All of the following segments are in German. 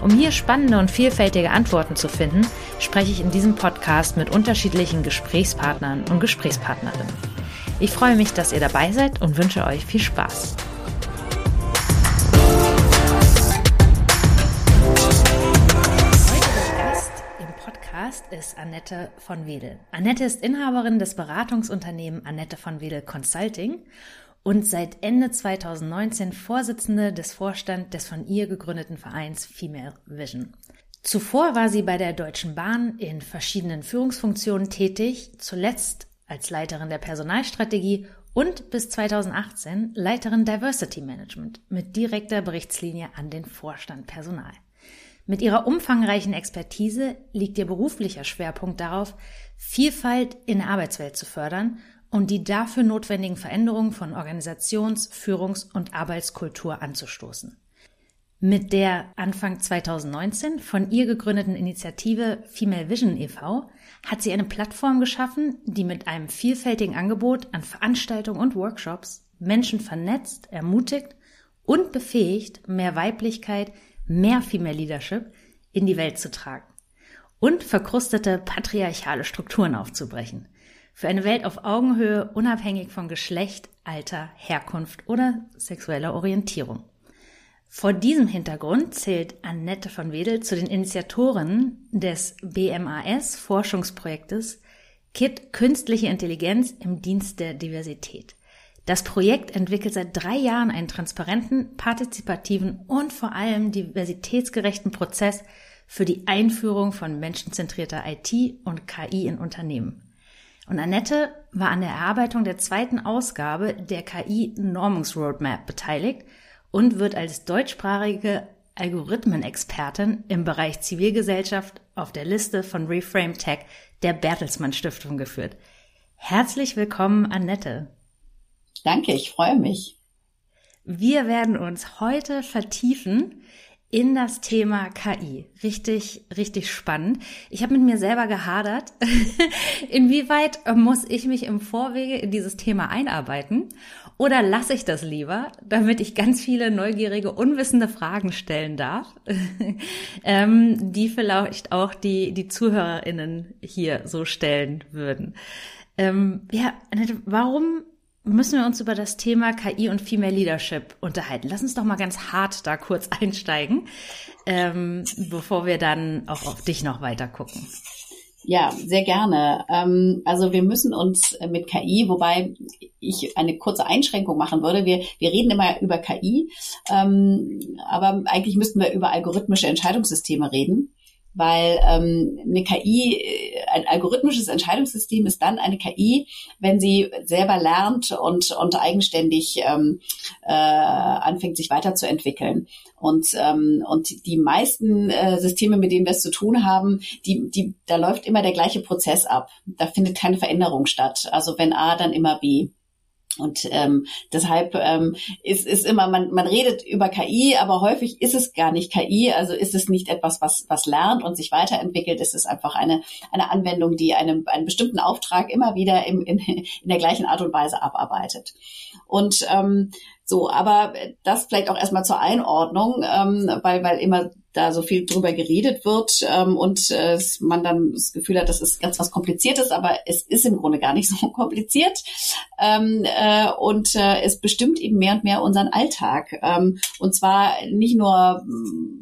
Um hier spannende und vielfältige Antworten zu finden, spreche ich in diesem Podcast mit unterschiedlichen Gesprächspartnern und Gesprächspartnerinnen. Ich freue mich, dass ihr dabei seid und wünsche euch viel Spaß. Ist Annette von Wedel. Annette ist Inhaberin des Beratungsunternehmens Annette von Wedel Consulting und seit Ende 2019 Vorsitzende des Vorstands des von ihr gegründeten Vereins Female Vision. Zuvor war sie bei der Deutschen Bahn in verschiedenen Führungsfunktionen tätig, zuletzt als Leiterin der Personalstrategie und bis 2018 Leiterin Diversity Management mit direkter Berichtslinie an den Vorstand Personal. Mit ihrer umfangreichen Expertise liegt ihr beruflicher Schwerpunkt darauf, Vielfalt in der Arbeitswelt zu fördern und die dafür notwendigen Veränderungen von Organisations-, Führungs- und Arbeitskultur anzustoßen. Mit der Anfang 2019 von ihr gegründeten Initiative Female Vision e.V. hat sie eine Plattform geschaffen, die mit einem vielfältigen Angebot an Veranstaltungen und Workshops Menschen vernetzt, ermutigt und befähigt, mehr Weiblichkeit, mehr Female Leadership in die Welt zu tragen und verkrustete patriarchale Strukturen aufzubrechen für eine Welt auf Augenhöhe, unabhängig von Geschlecht, Alter, Herkunft oder sexueller Orientierung. Vor diesem Hintergrund zählt Annette von Wedel zu den Initiatoren des BMAS Forschungsprojektes KIT Künstliche Intelligenz im Dienst der Diversität. Das Projekt entwickelt seit drei Jahren einen transparenten, partizipativen und vor allem diversitätsgerechten Prozess für die Einführung von menschenzentrierter IT und KI in Unternehmen. Und Annette war an der Erarbeitung der zweiten Ausgabe der KI-Normungsroadmap beteiligt und wird als deutschsprachige Algorithmenexpertin im Bereich Zivilgesellschaft auf der Liste von Reframe Tech der Bertelsmann Stiftung geführt. Herzlich willkommen, Annette. Danke, ich freue mich. Wir werden uns heute vertiefen in das Thema KI. Richtig, richtig spannend. Ich habe mit mir selber gehadert. Inwieweit muss ich mich im Vorwege in dieses Thema einarbeiten? Oder lasse ich das lieber, damit ich ganz viele neugierige, unwissende Fragen stellen darf, ähm, die vielleicht auch die, die ZuhörerInnen hier so stellen würden. Ähm, ja, warum müssen wir uns über das Thema KI und Female Leadership unterhalten. Lass uns doch mal ganz hart da kurz einsteigen, ähm, bevor wir dann auch auf dich noch weiter gucken. Ja, sehr gerne. Ähm, also wir müssen uns mit KI, wobei ich eine kurze Einschränkung machen würde. Wir, wir reden immer über KI, ähm, aber eigentlich müssten wir über algorithmische Entscheidungssysteme reden weil ähm, eine KI, äh, ein algorithmisches Entscheidungssystem ist dann eine KI, wenn sie selber lernt und, und eigenständig ähm, äh, anfängt, sich weiterzuentwickeln. Und, ähm, und die meisten äh, Systeme, mit denen wir es zu tun haben, die, die, da läuft immer der gleiche Prozess ab. Da findet keine Veränderung statt. Also wenn A, dann immer B. Und ähm, deshalb ähm, ist, ist immer, man, man redet über KI, aber häufig ist es gar nicht KI, also ist es nicht etwas, was, was lernt und sich weiterentwickelt. Es ist einfach eine, eine Anwendung, die einem, einen bestimmten Auftrag immer wieder im, in, in der gleichen Art und Weise abarbeitet. Und ähm, so, aber das vielleicht auch erstmal zur Einordnung, ähm, weil, weil immer da so viel drüber geredet wird ähm, und äh, man dann das Gefühl hat, das ist ganz was Kompliziertes, aber es ist im Grunde gar nicht so kompliziert. Ähm, äh, und äh, es bestimmt eben mehr und mehr unseren Alltag. Ähm, und zwar nicht nur,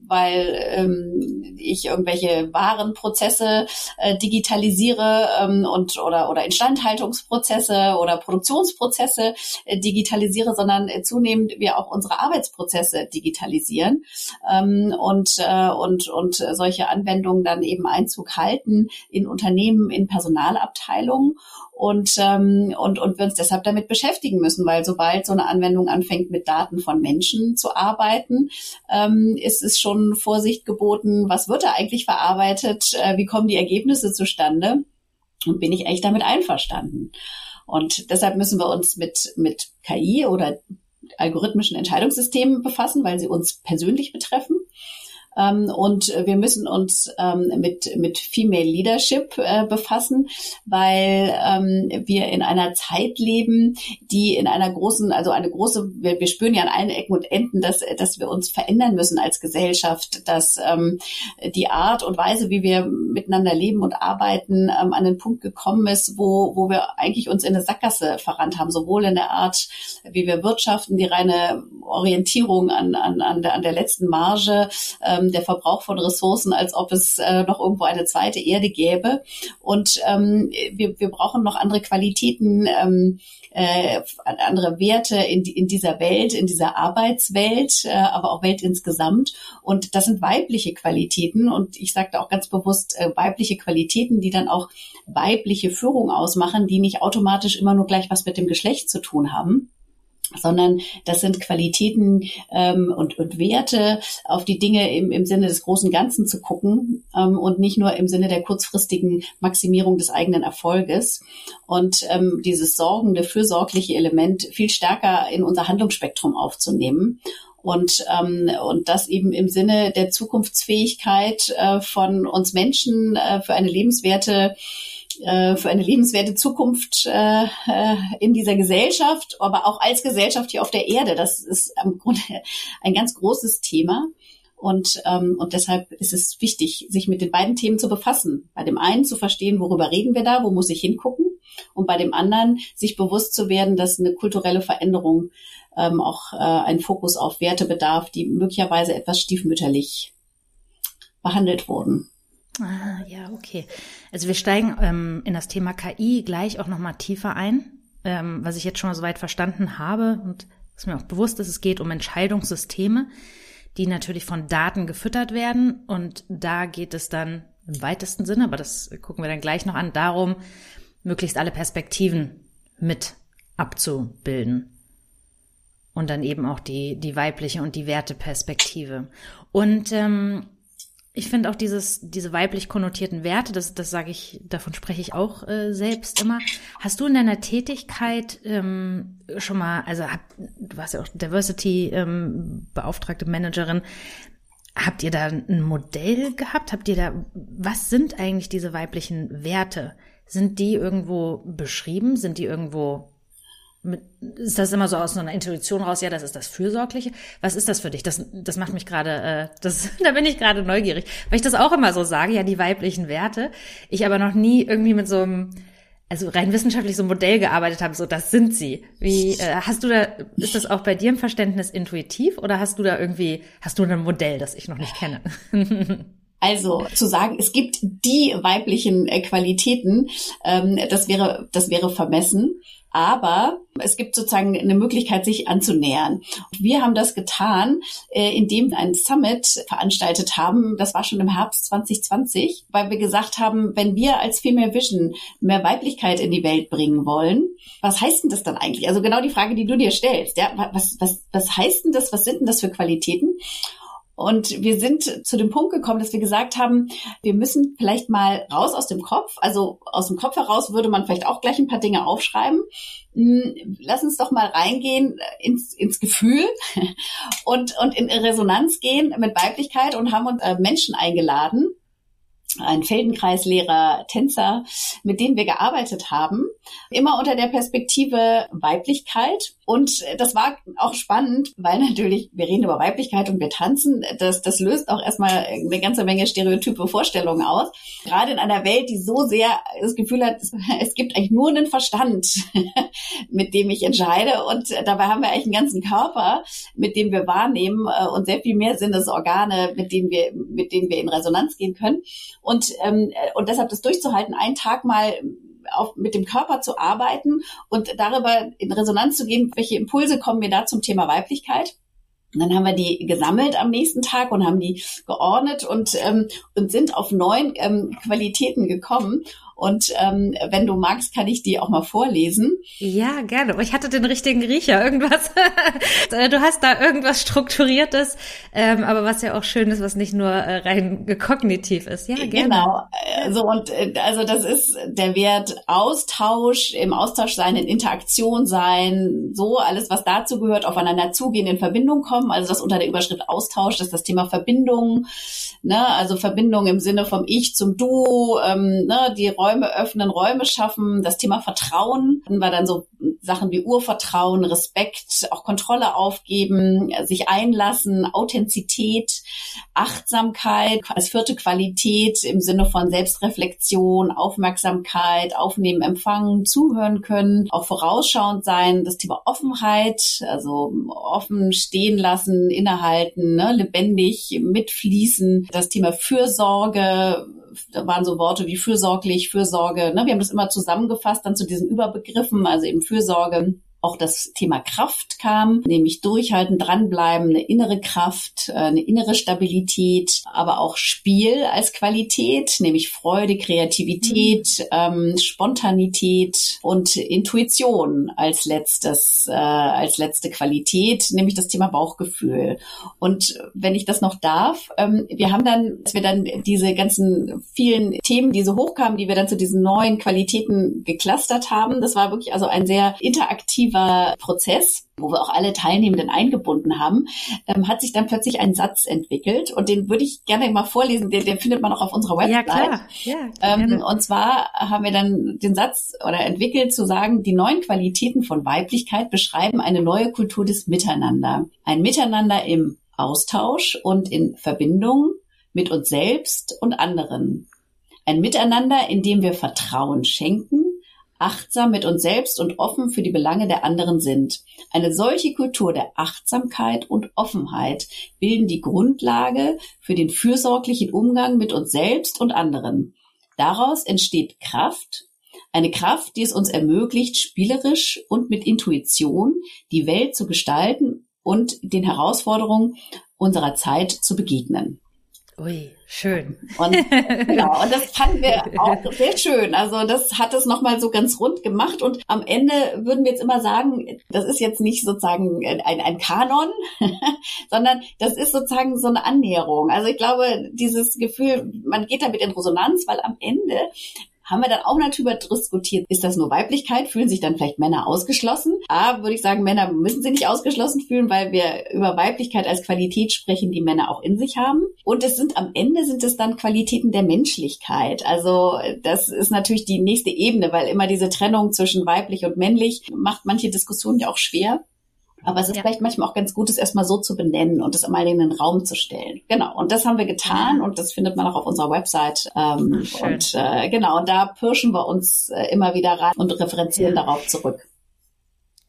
weil ähm, ich irgendwelche Warenprozesse äh, digitalisiere ähm, und oder oder Instandhaltungsprozesse oder Produktionsprozesse äh, digitalisiere, sondern äh, zunehmend wir auch unsere Arbeitsprozesse digitalisieren. Ähm, und äh, und, und solche Anwendungen dann eben Einzug halten in Unternehmen, in Personalabteilungen und, ähm, und, und wir uns deshalb damit beschäftigen müssen, weil sobald so eine Anwendung anfängt, mit Daten von Menschen zu arbeiten, ähm, ist es schon Vorsicht geboten, was wird da eigentlich verarbeitet, äh, wie kommen die Ergebnisse zustande und bin ich echt damit einverstanden. Und deshalb müssen wir uns mit, mit KI oder algorithmischen Entscheidungssystemen befassen, weil sie uns persönlich betreffen. Ähm, und wir müssen uns ähm, mit, mit Female Leadership äh, befassen, weil ähm, wir in einer Zeit leben, die in einer großen, also eine große, wir, wir spüren ja an allen Ecken und Enden, dass, dass wir uns verändern müssen als Gesellschaft, dass ähm, die Art und Weise, wie wir miteinander leben und arbeiten, ähm, an den Punkt gekommen ist, wo, wo wir eigentlich uns in eine Sackgasse verrannt haben, sowohl in der Art, wie wir wirtschaften, die reine Orientierung an, an, an, der, an der letzten Marge, ähm, ähm, der Verbrauch von Ressourcen, als ob es äh, noch irgendwo eine zweite Erde gäbe. Und ähm, wir, wir brauchen noch andere Qualitäten, ähm, äh, andere Werte in, in dieser Welt, in dieser Arbeitswelt, äh, aber auch Welt insgesamt. Und das sind weibliche Qualitäten. Und ich sagte auch ganz bewusst äh, weibliche Qualitäten, die dann auch weibliche Führung ausmachen, die nicht automatisch immer nur gleich was mit dem Geschlecht zu tun haben sondern das sind Qualitäten ähm, und, und Werte, auf die Dinge im, im Sinne des großen Ganzen zu gucken ähm, und nicht nur im Sinne der kurzfristigen Maximierung des eigenen Erfolges. Und ähm, dieses sorgende, fürsorgliche Element viel stärker in unser Handlungsspektrum aufzunehmen und, ähm, und das eben im Sinne der Zukunftsfähigkeit äh, von uns Menschen äh, für eine lebenswerte für eine lebenswerte Zukunft äh, äh, in dieser Gesellschaft, aber auch als Gesellschaft hier auf der Erde. Das ist im Grunde ein ganz großes Thema. Und, ähm, und deshalb ist es wichtig, sich mit den beiden Themen zu befassen. Bei dem einen zu verstehen, worüber reden wir da, wo muss ich hingucken? Und bei dem anderen sich bewusst zu werden, dass eine kulturelle Veränderung ähm, auch äh, einen Fokus auf Werte bedarf, die möglicherweise etwas stiefmütterlich behandelt wurden. Ah, ja, okay. Also wir steigen ähm, in das Thema KI gleich auch nochmal tiefer ein, ähm, was ich jetzt schon mal soweit verstanden habe und was mir auch bewusst ist, es geht um Entscheidungssysteme, die natürlich von Daten gefüttert werden und da geht es dann im weitesten Sinne, aber das gucken wir dann gleich noch an, darum, möglichst alle Perspektiven mit abzubilden. Und dann eben auch die, die weibliche und die Werteperspektive. Und ähm, ich finde auch dieses, diese weiblich konnotierten Werte, das, das sage ich, davon spreche ich auch äh, selbst immer. Hast du in deiner Tätigkeit ähm, schon mal, also hab, du warst ja auch Diversity ähm, Managerin, habt ihr da ein Modell gehabt? Habt ihr da, was sind eigentlich diese weiblichen Werte? Sind die irgendwo beschrieben? Sind die irgendwo ist das immer so aus so einer Intuition raus, ja, das ist das Fürsorgliche. Was ist das für dich? Das, das macht mich gerade, äh, das, da bin ich gerade neugierig, weil ich das auch immer so sage, ja, die weiblichen Werte. Ich aber noch nie irgendwie mit so einem, also rein wissenschaftlich so ein Modell gearbeitet habe, so das sind sie. Wie äh, hast du da, ist das auch bei dir im Verständnis intuitiv oder hast du da irgendwie, hast du ein Modell, das ich noch nicht kenne? Also zu sagen, es gibt die weiblichen äh, Qualitäten, ähm, das wäre das wäre vermessen. Aber es gibt sozusagen eine Möglichkeit, sich anzunähern. Wir haben das getan, äh, indem wir ein Summit veranstaltet haben. Das war schon im Herbst 2020, weil wir gesagt haben, wenn wir als Female Vision mehr Weiblichkeit in die Welt bringen wollen, was heißt denn das dann eigentlich? Also genau die Frage, die du dir stellst. Ja, was, was, was heißt denn das? Was sind denn das für Qualitäten? Und wir sind zu dem Punkt gekommen, dass wir gesagt haben, wir müssen vielleicht mal raus aus dem Kopf. Also aus dem Kopf heraus würde man vielleicht auch gleich ein paar Dinge aufschreiben. Hm, lass uns doch mal reingehen ins, ins Gefühl und, und in Resonanz gehen mit Weiblichkeit und haben uns äh, Menschen eingeladen, ein Feldenkreislehrer, Tänzer, mit denen wir gearbeitet haben, immer unter der Perspektive Weiblichkeit. Und das war auch spannend, weil natürlich, wir reden über Weiblichkeit und wir tanzen, das, das löst auch erstmal eine ganze Menge stereotype Vorstellungen aus. Gerade in einer Welt, die so sehr das Gefühl hat, es gibt eigentlich nur einen Verstand, mit dem ich entscheide. Und dabei haben wir eigentlich einen ganzen Körper, mit dem wir wahrnehmen äh, und sehr viel mehr Sinnesorgane, mit denen wir, mit denen wir in Resonanz gehen können. Und, ähm, und deshalb das durchzuhalten, einen Tag mal auf, mit dem Körper zu arbeiten und darüber in Resonanz zu gehen, welche Impulse kommen mir da zum Thema Weiblichkeit. Und dann haben wir die gesammelt am nächsten Tag und haben die geordnet und, ähm, und sind auf neun ähm, Qualitäten gekommen. Und ähm, wenn du magst, kann ich die auch mal vorlesen. Ja, gerne. Ich hatte den richtigen Riecher, irgendwas. du hast da irgendwas Strukturiertes, ähm, aber was ja auch schön ist, was nicht nur äh, rein kognitiv ist. Ja, gerne. Genau. Also und äh, also das ist der Wert Austausch, im Austausch sein, in Interaktion sein, so alles, was dazu gehört, aufeinander zugehen, in Verbindung kommen. Also das unter der Überschrift Austausch, das ist das Thema Verbindung. Ne? Also Verbindung im Sinne vom Ich zum Du, ähm, ne? die Räume öffnen, Räume schaffen. Das Thema Vertrauen war dann so Sachen wie Urvertrauen, Respekt, auch Kontrolle aufgeben, sich einlassen, Authentizität, Achtsamkeit als vierte Qualität im Sinne von Selbstreflexion, Aufmerksamkeit, aufnehmen, empfangen, zuhören können, auch vorausschauend sein, das Thema Offenheit, also offen stehen lassen, innehalten, ne, lebendig mitfließen, das Thema Fürsorge, da waren so Worte wie fürsorglich, Fürsorge. Ne? Wir haben das immer zusammengefasst dann zu diesen Überbegriffen, also eben Fürsorge, auch das Thema Kraft kam, nämlich durchhalten, dranbleiben, eine innere Kraft, äh, eine innere Stabilität, aber auch Spiel als Qualität, nämlich Freude, Kreativität, mhm. ähm, Spontanität und Intuition als letztes, äh, als letzte Qualität, nämlich das Thema Bauchgefühl. Und wenn ich das noch darf, ähm, wir haben dann, als wir dann diese ganzen vielen Themen, die so hochkamen, die wir dann zu diesen neuen Qualitäten geklustert haben, das war wirklich also ein sehr interaktiver kreativer Prozess, wo wir auch alle Teilnehmenden eingebunden haben, ähm, hat sich dann plötzlich ein Satz entwickelt und den würde ich gerne mal vorlesen, den, den findet man auch auf unserer Website. Ja, klar. Ja, ähm, und zwar haben wir dann den Satz oder entwickelt zu sagen, die neuen Qualitäten von Weiblichkeit beschreiben eine neue Kultur des Miteinander. Ein Miteinander im Austausch und in Verbindung mit uns selbst und anderen. Ein Miteinander, in dem wir Vertrauen schenken, achtsam mit uns selbst und offen für die Belange der anderen sind. Eine solche Kultur der Achtsamkeit und Offenheit bilden die Grundlage für den fürsorglichen Umgang mit uns selbst und anderen. Daraus entsteht Kraft, eine Kraft, die es uns ermöglicht, spielerisch und mit Intuition die Welt zu gestalten und den Herausforderungen unserer Zeit zu begegnen. Ui, schön. Und, genau, und das fanden wir auch sehr schön. Also das hat es nochmal so ganz rund gemacht. Und am Ende würden wir jetzt immer sagen, das ist jetzt nicht sozusagen ein, ein Kanon, sondern das ist sozusagen so eine Annäherung. Also ich glaube, dieses Gefühl, man geht damit in Resonanz, weil am Ende haben wir dann auch natürlich darüber diskutiert, ist das nur Weiblichkeit? Fühlen sich dann vielleicht Männer ausgeschlossen? A, würde ich sagen, Männer müssen sich nicht ausgeschlossen fühlen, weil wir über Weiblichkeit als Qualität sprechen, die Männer auch in sich haben. Und es sind am Ende sind es dann Qualitäten der Menschlichkeit. Also das ist natürlich die nächste Ebene, weil immer diese Trennung zwischen weiblich und männlich macht manche Diskussionen ja auch schwer. Aber es ist ja. vielleicht manchmal auch ganz gut, es erstmal so zu benennen und es einmal in den Raum zu stellen. Genau. Und das haben wir getan und das findet man auch auf unserer Website. Ähm, Ach, und äh, genau, und da pirschen wir uns äh, immer wieder rein und referenzieren ja. darauf zurück.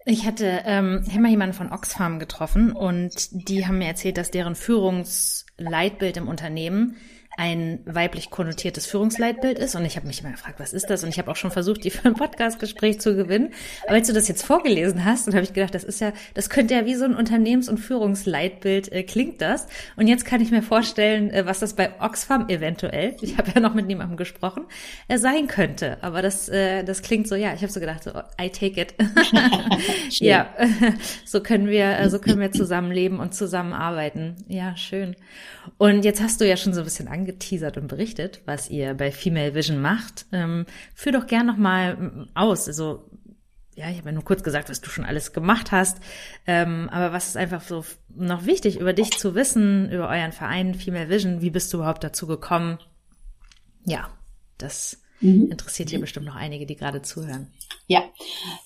Ich hatte ähm, mal jemanden von Oxfam getroffen und die haben mir erzählt, dass deren Führungsleitbild im Unternehmen ein weiblich konnotiertes Führungsleitbild ist. Und ich habe mich immer gefragt, was ist das? Und ich habe auch schon versucht, die für ein Podcastgespräch zu gewinnen. Aber als du das jetzt vorgelesen hast, dann habe ich gedacht, das ist ja, das könnte ja wie so ein Unternehmens- und Führungsleitbild äh, klingt das. Und jetzt kann ich mir vorstellen, äh, was das bei Oxfam eventuell, ich habe ja noch mit niemandem gesprochen, äh, sein könnte. Aber das, äh, das klingt so, ja, ich habe so gedacht, so, I take it. ja, so können wir, äh, so können wir zusammenleben und zusammenarbeiten. Ja, schön. Und jetzt hast du ja schon so ein bisschen angeteasert und berichtet, was ihr bei Female Vision macht. Ähm, führ doch gern noch mal aus. Also ja, ich habe ja nur kurz gesagt, was du schon alles gemacht hast. Ähm, aber was ist einfach so noch wichtig über dich zu wissen, über euren Verein Female Vision? Wie bist du überhaupt dazu gekommen? Ja, das mhm. interessiert hier bestimmt noch einige, die gerade zuhören. Ja,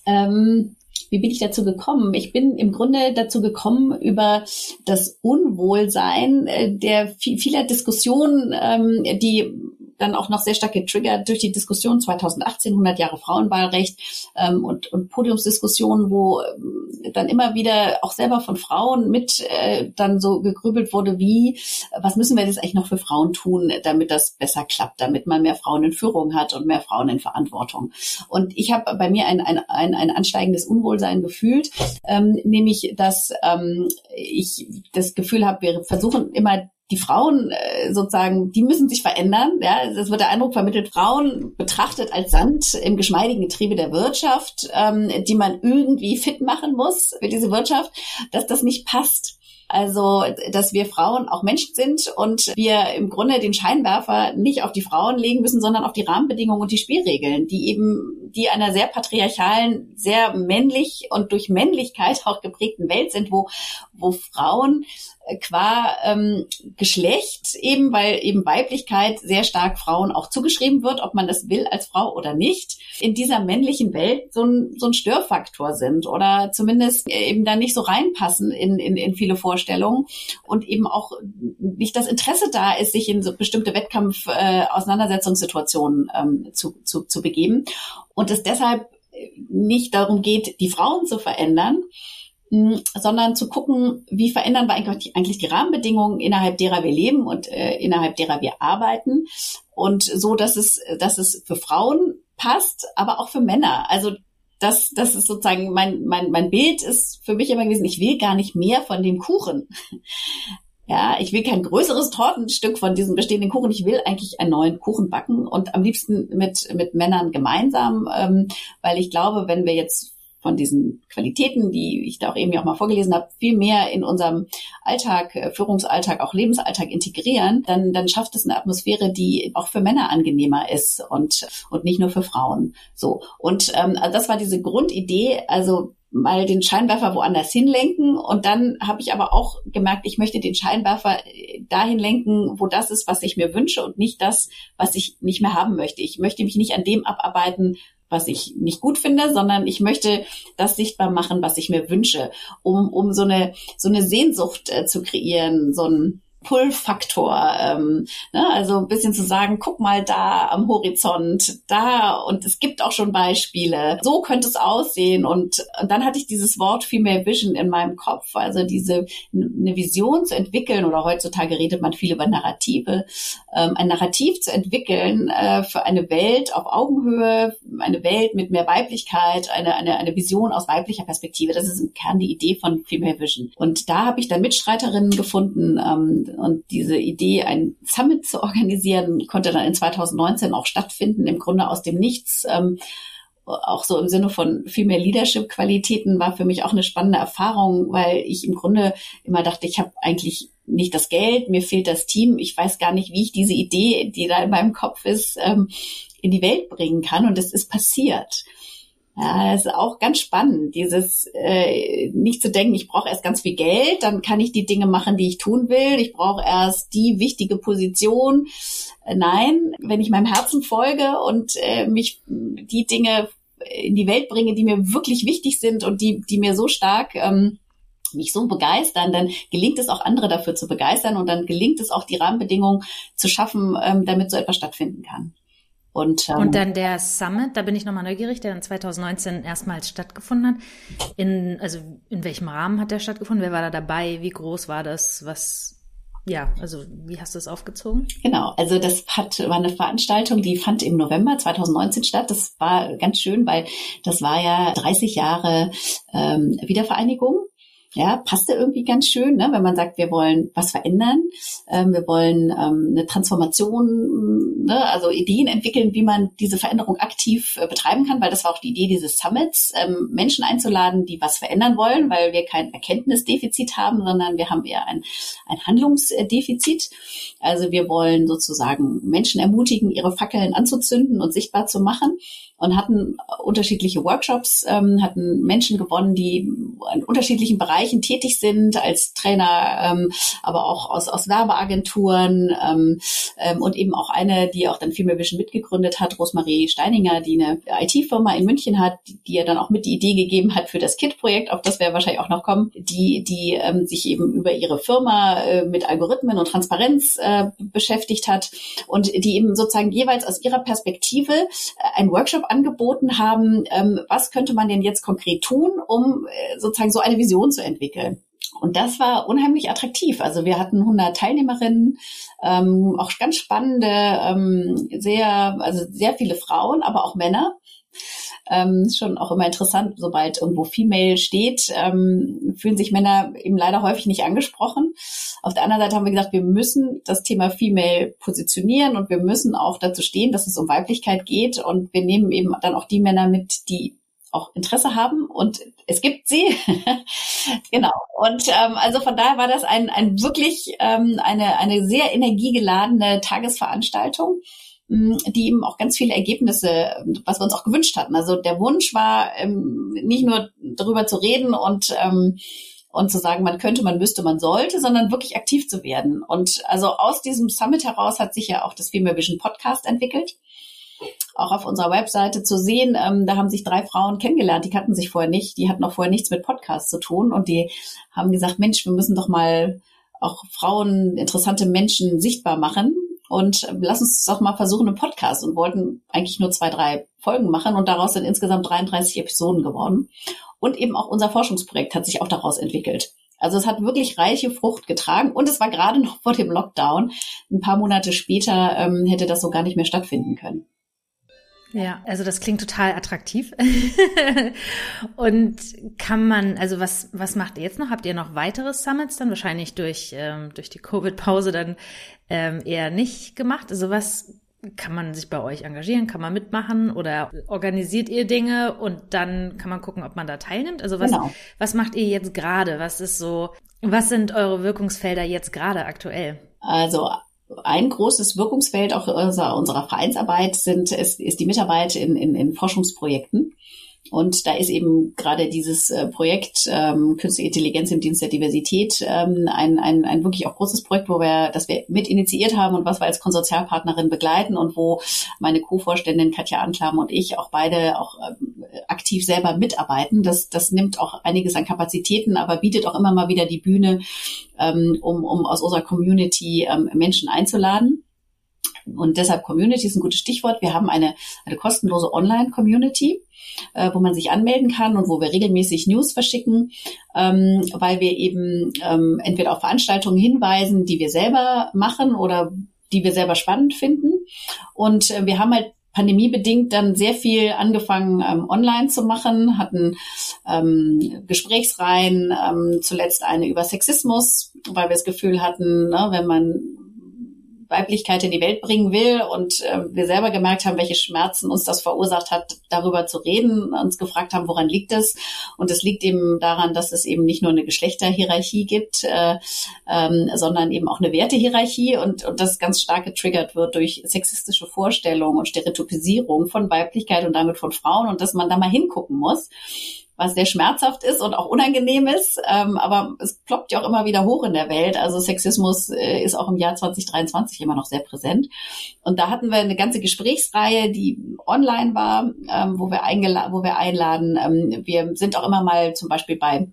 ähm, wie bin ich dazu gekommen? Ich bin im Grunde dazu gekommen über das Unwohlsein äh, der vieler Diskussionen, ähm, die dann auch noch sehr stark getriggert durch die Diskussion 2018, 100 Jahre Frauenwahlrecht ähm, und, und Podiumsdiskussionen, wo ähm, dann immer wieder auch selber von Frauen mit äh, dann so gegrübelt wurde, wie, was müssen wir jetzt eigentlich noch für Frauen tun, damit das besser klappt, damit man mehr Frauen in Führung hat und mehr Frauen in Verantwortung. Und ich habe bei mir ein, ein, ein, ein ansteigendes Unwohlsein gefühlt, ähm, nämlich dass ähm, ich das Gefühl habe, wir versuchen immer die Frauen äh, sozusagen, die müssen sich verändern. Ja, es wird der Eindruck vermittelt, Frauen betrachtet als Sand im geschmeidigen Getriebe der Wirtschaft, ähm, die man irgendwie fit machen muss für diese Wirtschaft, dass das nicht passt. Also, dass wir Frauen auch Menschen sind und wir im Grunde den Scheinwerfer nicht auf die Frauen legen müssen, sondern auf die Rahmenbedingungen und die Spielregeln, die eben, die einer sehr patriarchalen, sehr männlich und durch Männlichkeit auch geprägten Welt sind, wo, wo Frauen qua ähm, Geschlecht eben, weil eben Weiblichkeit sehr stark Frauen auch zugeschrieben wird, ob man das will als Frau oder nicht, in dieser männlichen Welt so ein, so ein Störfaktor sind oder zumindest eben da nicht so reinpassen in, in, in viele Vorstellungen und eben auch nicht das Interesse da ist, sich in so bestimmte Wettkampf-Auseinandersetzungssituationen äh, ähm, zu, zu, zu begeben und es deshalb nicht darum geht, die Frauen zu verändern, sondern zu gucken, wie verändern wir eigentlich, die Rahmenbedingungen, innerhalb derer wir leben und äh, innerhalb derer wir arbeiten. Und so, dass es, dass es für Frauen passt, aber auch für Männer. Also das, das ist sozusagen mein, mein, mein Bild ist für mich immer gewesen, ich will gar nicht mehr von dem Kuchen. Ja, ich will kein größeres Tortenstück von diesem bestehenden Kuchen. Ich will eigentlich einen neuen Kuchen backen und am liebsten mit, mit Männern gemeinsam, ähm, weil ich glaube, wenn wir jetzt von diesen Qualitäten, die ich da auch eben ja auch mal vorgelesen habe, viel mehr in unserem Alltag, äh, Führungsalltag, auch Lebensalltag integrieren, dann, dann schafft es eine Atmosphäre, die auch für Männer angenehmer ist und, und nicht nur für Frauen. So. Und ähm, also das war diese Grundidee, also mal den Scheinwerfer woanders hinlenken. Und dann habe ich aber auch gemerkt, ich möchte den Scheinwerfer äh, dahin lenken, wo das ist, was ich mir wünsche und nicht das, was ich nicht mehr haben möchte. Ich möchte mich nicht an dem abarbeiten, was ich nicht gut finde, sondern ich möchte das sichtbar machen, was ich mir wünsche, um, um so eine, so eine Sehnsucht äh, zu kreieren, so ein, Pull-Faktor. Ähm, ne? Also ein bisschen zu sagen, guck mal da am Horizont, da und es gibt auch schon Beispiele. So könnte es aussehen. Und, und dann hatte ich dieses Wort Female Vision in meinem Kopf. Also diese eine Vision zu entwickeln oder heutzutage redet man viel über Narrative, ähm, ein Narrativ zu entwickeln äh, für eine Welt auf Augenhöhe, eine Welt mit mehr Weiblichkeit, eine, eine, eine Vision aus weiblicher Perspektive. Das ist im Kern die Idee von Female Vision. Und da habe ich dann Mitstreiterinnen gefunden, ähm, und diese Idee, ein Summit zu organisieren, konnte dann in 2019 auch stattfinden, im Grunde aus dem Nichts. Ähm, auch so im Sinne von viel mehr Leadership-Qualitäten war für mich auch eine spannende Erfahrung, weil ich im Grunde immer dachte, ich habe eigentlich nicht das Geld, mir fehlt das Team, ich weiß gar nicht, wie ich diese Idee, die da in meinem Kopf ist, ähm, in die Welt bringen kann. Und es ist passiert. Ja, das ist auch ganz spannend, dieses äh, nicht zu denken, ich brauche erst ganz viel Geld, dann kann ich die Dinge machen, die ich tun will. Ich brauche erst die wichtige Position. Äh, nein, wenn ich meinem Herzen folge und äh, mich die Dinge in die Welt bringe, die mir wirklich wichtig sind und die, die mir so stark ähm, mich so begeistern, dann gelingt es auch andere dafür zu begeistern und dann gelingt es auch die Rahmenbedingungen zu schaffen, ähm, damit so etwas stattfinden kann. Und, ähm, und dann der Summit, da bin ich nochmal neugierig, der dann 2019 erstmals stattgefunden hat. In, also in welchem Rahmen hat der stattgefunden? Wer war da dabei? Wie groß war das? Was, ja, also wie hast du es aufgezogen? Genau, also das hat, war eine Veranstaltung, die fand im November 2019 statt. Das war ganz schön, weil das war ja 30 Jahre ähm, Wiedervereinigung ja, passte irgendwie ganz schön, ne? wenn man sagt, wir wollen was verändern, ähm, wir wollen ähm, eine Transformation, ne? also Ideen entwickeln, wie man diese Veränderung aktiv äh, betreiben kann, weil das war auch die Idee dieses Summits, ähm, Menschen einzuladen, die was verändern wollen, weil wir kein Erkenntnisdefizit haben, sondern wir haben eher ein, ein Handlungsdefizit. Also wir wollen sozusagen Menschen ermutigen, ihre Fackeln anzuzünden und sichtbar zu machen und hatten unterschiedliche Workshops, ähm, hatten Menschen gewonnen, die in unterschiedlichen Bereichen Bereichen tätig sind, als Trainer, ähm, aber auch aus, aus Werbeagenturen ähm, ähm, und eben auch eine, die auch dann Female Vision mitgegründet hat, Rosmarie Steininger, die eine IT-Firma in München hat, die, die ja dann auch mit die Idee gegeben hat für das KIT-Projekt, auf das wir wahrscheinlich auch noch kommen, die, die ähm, sich eben über ihre Firma äh, mit Algorithmen und Transparenz äh, beschäftigt hat und die eben sozusagen jeweils aus ihrer Perspektive äh, einen Workshop angeboten haben, ähm, was könnte man denn jetzt konkret tun, um äh, sozusagen so eine Vision zu entwickeln. Und das war unheimlich attraktiv. Also wir hatten 100 Teilnehmerinnen, ähm, auch ganz spannende, ähm, sehr, also sehr viele Frauen, aber auch Männer. Ähm, schon auch immer interessant, sobald irgendwo Female steht, ähm, fühlen sich Männer eben leider häufig nicht angesprochen. Auf der anderen Seite haben wir gesagt, wir müssen das Thema Female positionieren und wir müssen auch dazu stehen, dass es um Weiblichkeit geht. Und wir nehmen eben dann auch die Männer mit, die auch Interesse haben und es gibt sie. genau. Und ähm, also von daher war das ein, ein wirklich ähm, eine, eine sehr energiegeladene Tagesveranstaltung hm, die eben auch ganz viele Ergebnisse, was wir uns auch gewünscht hatten. Also der Wunsch war ähm, nicht nur darüber zu reden und ähm, und zu sagen, man könnte, man müsste, man sollte, sondern wirklich aktiv zu werden. Und also aus diesem Summit heraus hat sich ja auch das Female Vision Podcast entwickelt auch auf unserer Webseite zu sehen. Ähm, da haben sich drei Frauen kennengelernt, die kannten sich vorher nicht, die hatten auch vorher nichts mit Podcasts zu tun und die haben gesagt, Mensch, wir müssen doch mal auch Frauen, interessante Menschen sichtbar machen und lass uns doch mal versuchen einen Podcast und wollten eigentlich nur zwei, drei Folgen machen und daraus sind insgesamt 33 Episoden geworden. Und eben auch unser Forschungsprojekt hat sich auch daraus entwickelt. Also es hat wirklich reiche Frucht getragen und es war gerade noch vor dem Lockdown. Ein paar Monate später ähm, hätte das so gar nicht mehr stattfinden können. Ja, also das klingt total attraktiv. und kann man, also was, was macht ihr jetzt noch? Habt ihr noch weitere Summits dann wahrscheinlich durch, ähm, durch die Covid-Pause dann ähm, eher nicht gemacht? Also was kann man sich bei euch engagieren? Kann man mitmachen oder organisiert ihr Dinge und dann kann man gucken, ob man da teilnimmt? Also was, genau. was macht ihr jetzt gerade? Was ist so, was sind eure Wirkungsfelder jetzt gerade aktuell? Also ein großes Wirkungsfeld auch unserer, unserer Vereinsarbeit sind, ist, ist die Mitarbeit in, in, in Forschungsprojekten. Und da ist eben gerade dieses äh, Projekt ähm, Künstliche Intelligenz im Dienst der Diversität ähm, ein, ein, ein wirklich auch großes Projekt, wo wir, das wir mit initiiert haben und was wir als Konsortialpartnerin begleiten und wo meine Co-Vorständin Katja Anklam und ich auch beide auch ähm, aktiv selber mitarbeiten. Das, das nimmt auch einiges an Kapazitäten, aber bietet auch immer mal wieder die Bühne, ähm, um, um aus unserer Community ähm, Menschen einzuladen. Und deshalb Community ist ein gutes Stichwort. Wir haben eine, eine kostenlose Online-Community, äh, wo man sich anmelden kann und wo wir regelmäßig News verschicken, ähm, weil wir eben ähm, entweder auf Veranstaltungen hinweisen, die wir selber machen oder die wir selber spannend finden. Und äh, wir haben halt pandemiebedingt dann sehr viel angefangen ähm, online zu machen, hatten ähm, Gesprächsreihen, ähm, zuletzt eine über Sexismus, weil wir das Gefühl hatten, ne, wenn man Weiblichkeit in die Welt bringen will und äh, wir selber gemerkt haben, welche Schmerzen uns das verursacht hat, darüber zu reden, uns gefragt haben, woran liegt es? Und es liegt eben daran, dass es eben nicht nur eine Geschlechterhierarchie gibt, äh, ähm, sondern eben auch eine Wertehierarchie und, und das ganz stark getriggert wird durch sexistische Vorstellungen und Stereotypisierung von Weiblichkeit und damit von Frauen und dass man da mal hingucken muss was sehr schmerzhaft ist und auch unangenehm ist. Ähm, aber es ploppt ja auch immer wieder hoch in der Welt. Also Sexismus äh, ist auch im Jahr 2023 immer noch sehr präsent. Und da hatten wir eine ganze Gesprächsreihe, die online war, ähm, wo wir wo wir einladen. Ähm, wir sind auch immer mal zum Beispiel bei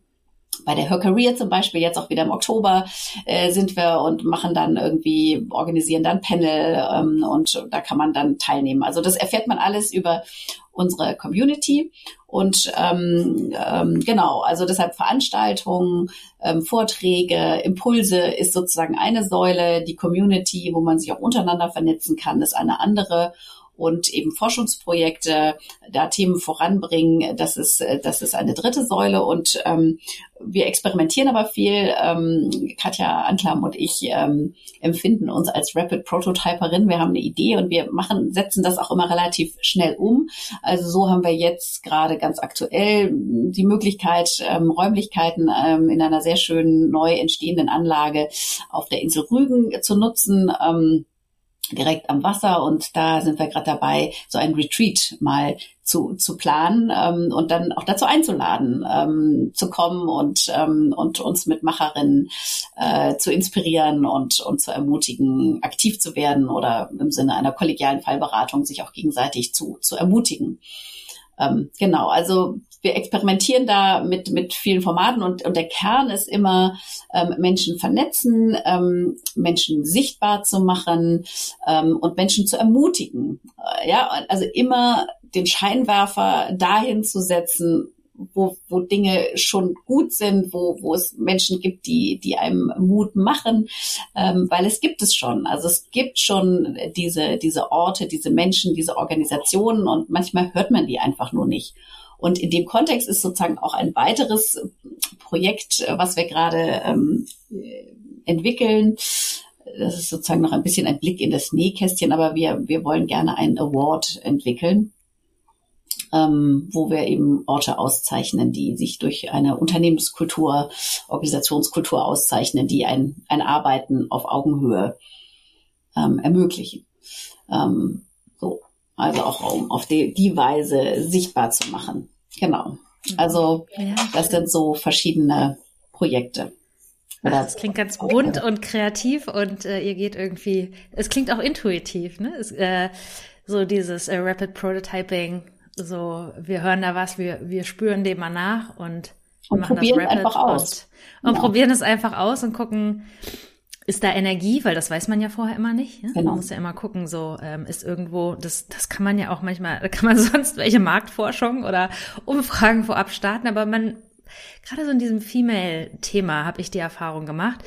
bei der Her Career zum Beispiel, jetzt auch wieder im Oktober, äh, sind wir und machen dann irgendwie, organisieren dann Panel ähm, und da kann man dann teilnehmen. Also das erfährt man alles über unsere Community. Und ähm, ähm, genau, also deshalb Veranstaltungen, ähm, Vorträge, Impulse ist sozusagen eine Säule. Die Community, wo man sich auch untereinander vernetzen kann, ist eine andere und eben Forschungsprojekte, da Themen voranbringen, das ist, das ist eine dritte Säule und ähm, wir experimentieren aber viel. Ähm, Katja Anklam und ich ähm, empfinden uns als Rapid Prototyperin. Wir haben eine Idee und wir machen, setzen das auch immer relativ schnell um. Also so haben wir jetzt gerade ganz aktuell die Möglichkeit, ähm, Räumlichkeiten ähm, in einer sehr schönen neu entstehenden Anlage auf der Insel Rügen zu nutzen. Ähm, direkt am Wasser und da sind wir gerade dabei, so ein Retreat mal zu, zu planen ähm, und dann auch dazu einzuladen, ähm, zu kommen und, ähm, und uns mit Macherinnen äh, zu inspirieren und, und zu ermutigen, aktiv zu werden oder im Sinne einer kollegialen Fallberatung sich auch gegenseitig zu, zu ermutigen. Ähm, genau, also wir experimentieren da mit, mit vielen Formaten und, und der Kern ist immer, ähm, Menschen vernetzen, ähm, Menschen sichtbar zu machen ähm, und Menschen zu ermutigen. Äh, ja, also immer den Scheinwerfer dahin zu setzen, wo, wo Dinge schon gut sind, wo, wo es Menschen gibt, die, die einem Mut machen, ähm, weil es gibt es schon. Also es gibt schon diese, diese Orte, diese Menschen, diese Organisationen und manchmal hört man die einfach nur nicht. Und in dem Kontext ist sozusagen auch ein weiteres Projekt, was wir gerade ähm, entwickeln. Das ist sozusagen noch ein bisschen ein Blick in das Nähkästchen, aber wir, wir wollen gerne einen Award entwickeln ähm, wo wir eben Orte auszeichnen, die sich durch eine Unternehmenskultur, Organisationskultur auszeichnen, die ein, ein Arbeiten auf Augenhöhe ähm, ermöglichen. Ähm, so, also auch um auf die, die Weise sichtbar zu machen. Genau. Also ja, das sind so verschiedene Projekte. Ach, das klingt ganz bunt und kreativ und äh, ihr geht irgendwie, es klingt auch intuitiv, ne? Es, äh, so dieses äh, Rapid Prototyping so, wir hören da was, wir, wir spüren dem mal nach und, und probieren das einfach aus. Und, und ja. probieren es einfach aus und gucken, ist da Energie, weil das weiß man ja vorher immer nicht. Ne? Genau. Man muss ja immer gucken, so ähm, ist irgendwo, das, das kann man ja auch manchmal, da kann man sonst welche Marktforschung oder Umfragen vorab starten, aber man, gerade so in diesem Female-Thema habe ich die Erfahrung gemacht,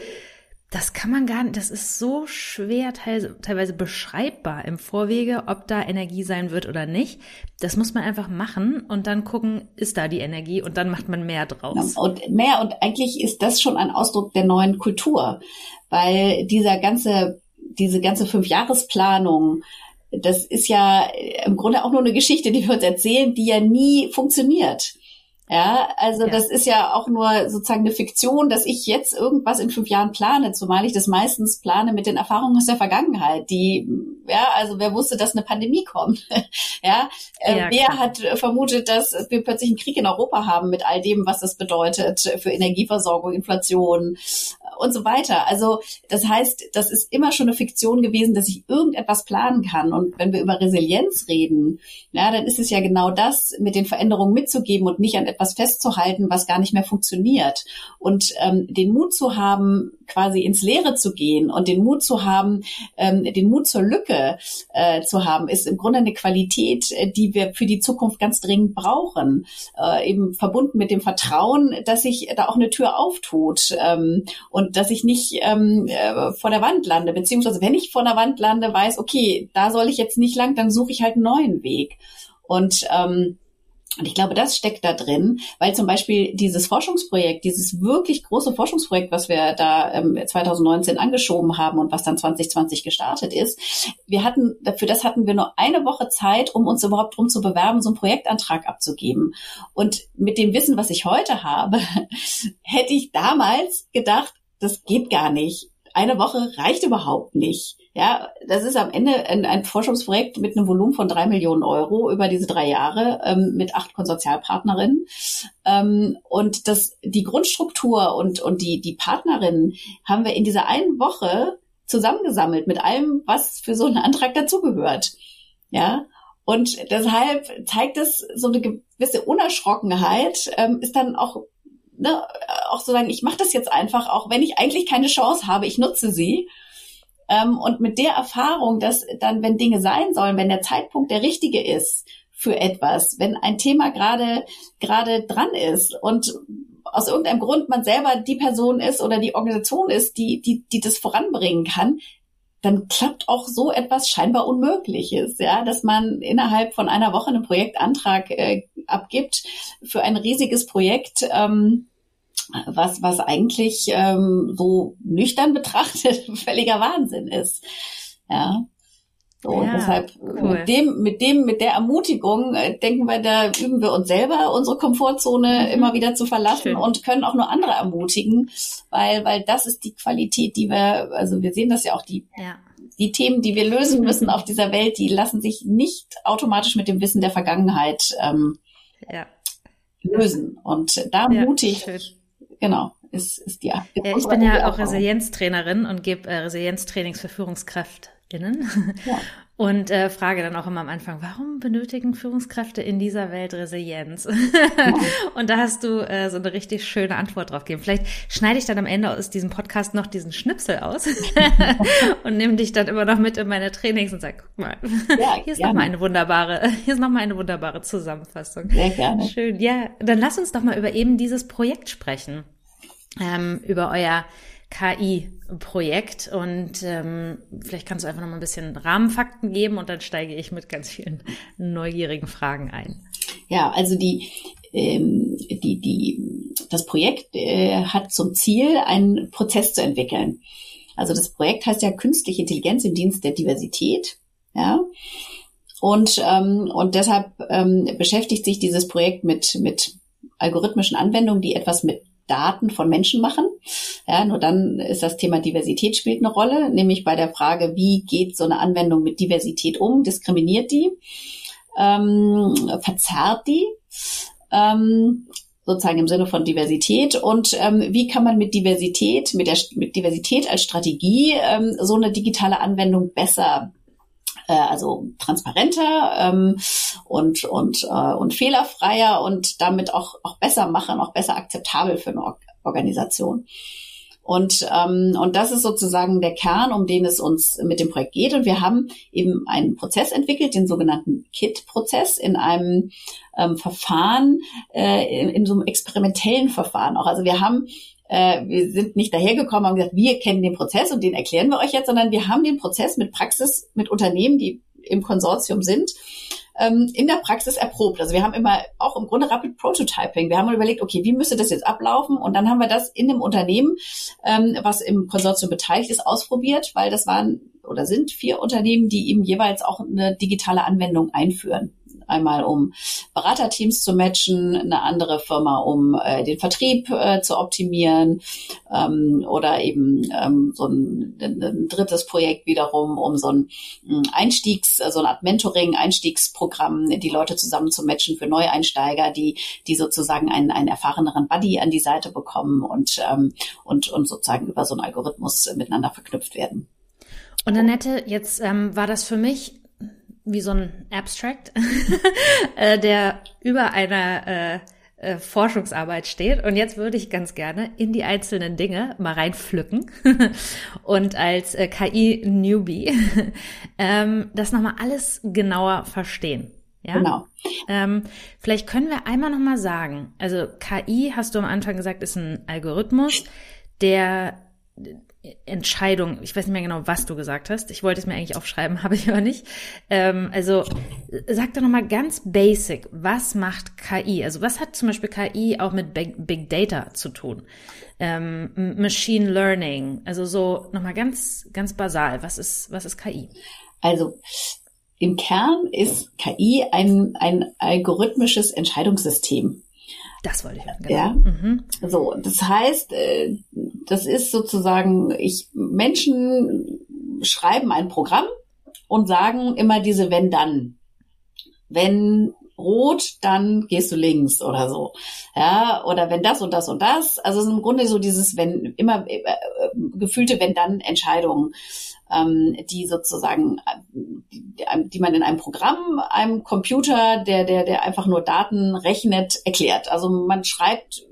das kann man gar nicht, das ist so schwer teilweise beschreibbar im Vorwege, ob da Energie sein wird oder nicht. Das muss man einfach machen und dann gucken, ist da die Energie und dann macht man mehr draus. Und mehr und eigentlich ist das schon ein Ausdruck der neuen Kultur, weil dieser ganze, diese ganze Fünfjahresplanung, das ist ja im Grunde auch nur eine Geschichte, die wir uns erzählen, die ja nie funktioniert. Ja, also ja. das ist ja auch nur sozusagen eine Fiktion, dass ich jetzt irgendwas in fünf Jahren plane, zumal ich das meistens plane mit den Erfahrungen aus der Vergangenheit, die, ja, also wer wusste, dass eine Pandemie kommt? ja, äh, ja wer hat vermutet, dass wir plötzlich einen Krieg in Europa haben mit all dem, was das bedeutet für Energieversorgung, Inflation und so weiter. Also das heißt, das ist immer schon eine Fiktion gewesen, dass ich irgendetwas planen kann. Und wenn wir über Resilienz reden, ja, dann ist es ja genau das, mit den Veränderungen mitzugeben und nicht an etwas etwas festzuhalten, was gar nicht mehr funktioniert. Und ähm, den Mut zu haben, quasi ins Leere zu gehen und den Mut zu haben, ähm, den Mut zur Lücke äh, zu haben, ist im Grunde eine Qualität, äh, die wir für die Zukunft ganz dringend brauchen. Äh, eben verbunden mit dem Vertrauen, dass sich da auch eine Tür auftut ähm, und dass ich nicht ähm, äh, vor der Wand lande, beziehungsweise wenn ich vor der Wand lande, weiß, okay, da soll ich jetzt nicht lang, dann suche ich halt einen neuen Weg. Und ähm, und ich glaube, das steckt da drin, weil zum Beispiel dieses Forschungsprojekt, dieses wirklich große Forschungsprojekt, was wir da ähm, 2019 angeschoben haben und was dann 2020 gestartet ist, wir hatten, für das hatten wir nur eine Woche Zeit, um uns überhaupt drum zu bewerben, so einen Projektantrag abzugeben. Und mit dem Wissen, was ich heute habe, hätte ich damals gedacht, das geht gar nicht. Eine Woche reicht überhaupt nicht. Ja, das ist am Ende ein, ein, Forschungsprojekt mit einem Volumen von drei Millionen Euro über diese drei Jahre ähm, mit acht Konsortialpartnerinnen. Ähm, und das, die Grundstruktur und, und die, die Partnerinnen haben wir in dieser einen Woche zusammengesammelt mit allem, was für so einen Antrag dazugehört. Ja, und deshalb zeigt es so eine gewisse Unerschrockenheit, ähm, ist dann auch ne, auch so sagen, ich mache das jetzt einfach, auch wenn ich eigentlich keine Chance habe, ich nutze sie. Ähm, und mit der Erfahrung, dass dann, wenn Dinge sein sollen, wenn der Zeitpunkt der richtige ist für etwas, wenn ein Thema gerade gerade dran ist und aus irgendeinem Grund man selber die Person ist oder die Organisation ist, die die die das voranbringen kann, dann klappt auch so etwas scheinbar Unmögliches, ja, dass man innerhalb von einer Woche einen Projektantrag äh, abgibt für ein riesiges Projekt. Ähm, was, was eigentlich ähm, so nüchtern betrachtet völliger Wahnsinn ist. Ja. So, ja, deshalb cool. mit dem, mit dem, mit der Ermutigung äh, denken wir, da üben wir uns selber, unsere Komfortzone mhm. immer wieder zu verlassen Schön. und können auch nur andere ermutigen, weil, weil das ist die Qualität, die wir, also wir sehen das ja auch, die, ja. die Themen, die wir lösen müssen auf dieser Welt, die lassen sich nicht automatisch mit dem Wissen der Vergangenheit ähm, ja. lösen. Und da mutig. Genau, ist, ist die Ja, ich bin ja auch Resilienztrainerin und gebe äh, Resilienztrainings für Führungskräftinnen. Ja. Und äh, frage dann auch immer am Anfang, warum benötigen Führungskräfte in dieser Welt Resilienz? Und da hast du äh, so eine richtig schöne Antwort drauf gegeben. Vielleicht schneide ich dann am Ende aus diesem Podcast noch diesen Schnipsel aus und nehme dich dann immer noch mit in meine Trainings und sag, guck mal, ja, hier ist nochmal eine wunderbare, hier ist nochmal eine wunderbare Zusammenfassung. Sehr gerne. Schön. Ja, dann lass uns doch mal über eben dieses Projekt sprechen. Ähm, über euer KI-Projekt und ähm, vielleicht kannst du einfach noch mal ein bisschen Rahmenfakten geben und dann steige ich mit ganz vielen neugierigen Fragen ein. Ja, also die ähm, die die das Projekt äh, hat zum Ziel, einen Prozess zu entwickeln. Also das Projekt heißt ja künstliche Intelligenz im Dienst der Diversität, ja. Und ähm, und deshalb ähm, beschäftigt sich dieses Projekt mit mit algorithmischen Anwendungen, die etwas mit Daten von Menschen machen. Ja, nur dann ist das Thema Diversität spielt eine Rolle, nämlich bei der Frage, wie geht so eine Anwendung mit Diversität um? Diskriminiert die? Ähm, verzerrt die? Ähm, sozusagen im Sinne von Diversität und ähm, wie kann man mit Diversität, mit der mit Diversität als Strategie ähm, so eine digitale Anwendung besser äh, also transparenter ähm, und und äh, und fehlerfreier und damit auch auch besser machen, auch besser akzeptabel für eine Organisation. Und, ähm, und das ist sozusagen der Kern, um den es uns mit dem Projekt geht. Und wir haben eben einen Prozess entwickelt, den sogenannten KIT-Prozess, in einem ähm, Verfahren, äh, in, in so einem experimentellen Verfahren auch. Also wir haben äh, wir sind nicht dahergekommen und gesagt, wir kennen den Prozess und den erklären wir euch jetzt, sondern wir haben den Prozess mit Praxis, mit Unternehmen, die im Konsortium sind, ähm, in der Praxis erprobt. Also wir haben immer auch im Grunde Rapid Prototyping. Wir haben überlegt, okay, wie müsste das jetzt ablaufen? Und dann haben wir das in dem Unternehmen, ähm, was im Konsortium beteiligt ist, ausprobiert, weil das waren oder sind vier Unternehmen, die eben jeweils auch eine digitale Anwendung einführen einmal um Beraterteams zu matchen, eine andere Firma, um äh, den Vertrieb äh, zu optimieren ähm, oder eben ähm, so ein, ein, drittes Projekt wiederum, um so ein Einstiegs, so eine Art Mentoring, Einstiegsprogramm, die Leute zusammen zu matchen für Neueinsteiger, die, die sozusagen einen, einen erfahreneren Buddy an die Seite bekommen und, ähm, und, und sozusagen über so einen Algorithmus miteinander verknüpft werden. Und Annette, jetzt ähm, war das für mich wie so ein Abstract, äh, der über einer äh, äh, Forschungsarbeit steht. Und jetzt würde ich ganz gerne in die einzelnen Dinge mal reinpflücken und als äh, KI-Newbie ähm, das nochmal alles genauer verstehen. Ja? Genau. Ähm, vielleicht können wir einmal nochmal sagen, also KI, hast du am Anfang gesagt, ist ein Algorithmus, der Entscheidung, ich weiß nicht mehr genau, was du gesagt hast. Ich wollte es mir eigentlich aufschreiben, habe ich aber nicht. Ähm, also sag doch nochmal ganz basic, was macht KI? Also was hat zum Beispiel KI auch mit Big Data zu tun? Ähm, Machine Learning, also so nochmal ganz, ganz basal, was ist, was ist KI? Also im Kern ist KI ein, ein algorithmisches Entscheidungssystem. Das wollte ich hören. Genau. Ja. Mhm. So, das heißt, äh, das ist sozusagen, ich Menschen schreiben ein Programm und sagen immer diese wenn dann. Wenn rot, dann gehst du links oder so. Ja, oder wenn das und das und das. Also es ist im Grunde so dieses wenn immer äh, äh gefühlte wenn dann Entscheidungen ähm, die sozusagen, die, die man in einem Programm, einem Computer, der, der, der einfach nur Daten rechnet, erklärt. Also man schreibt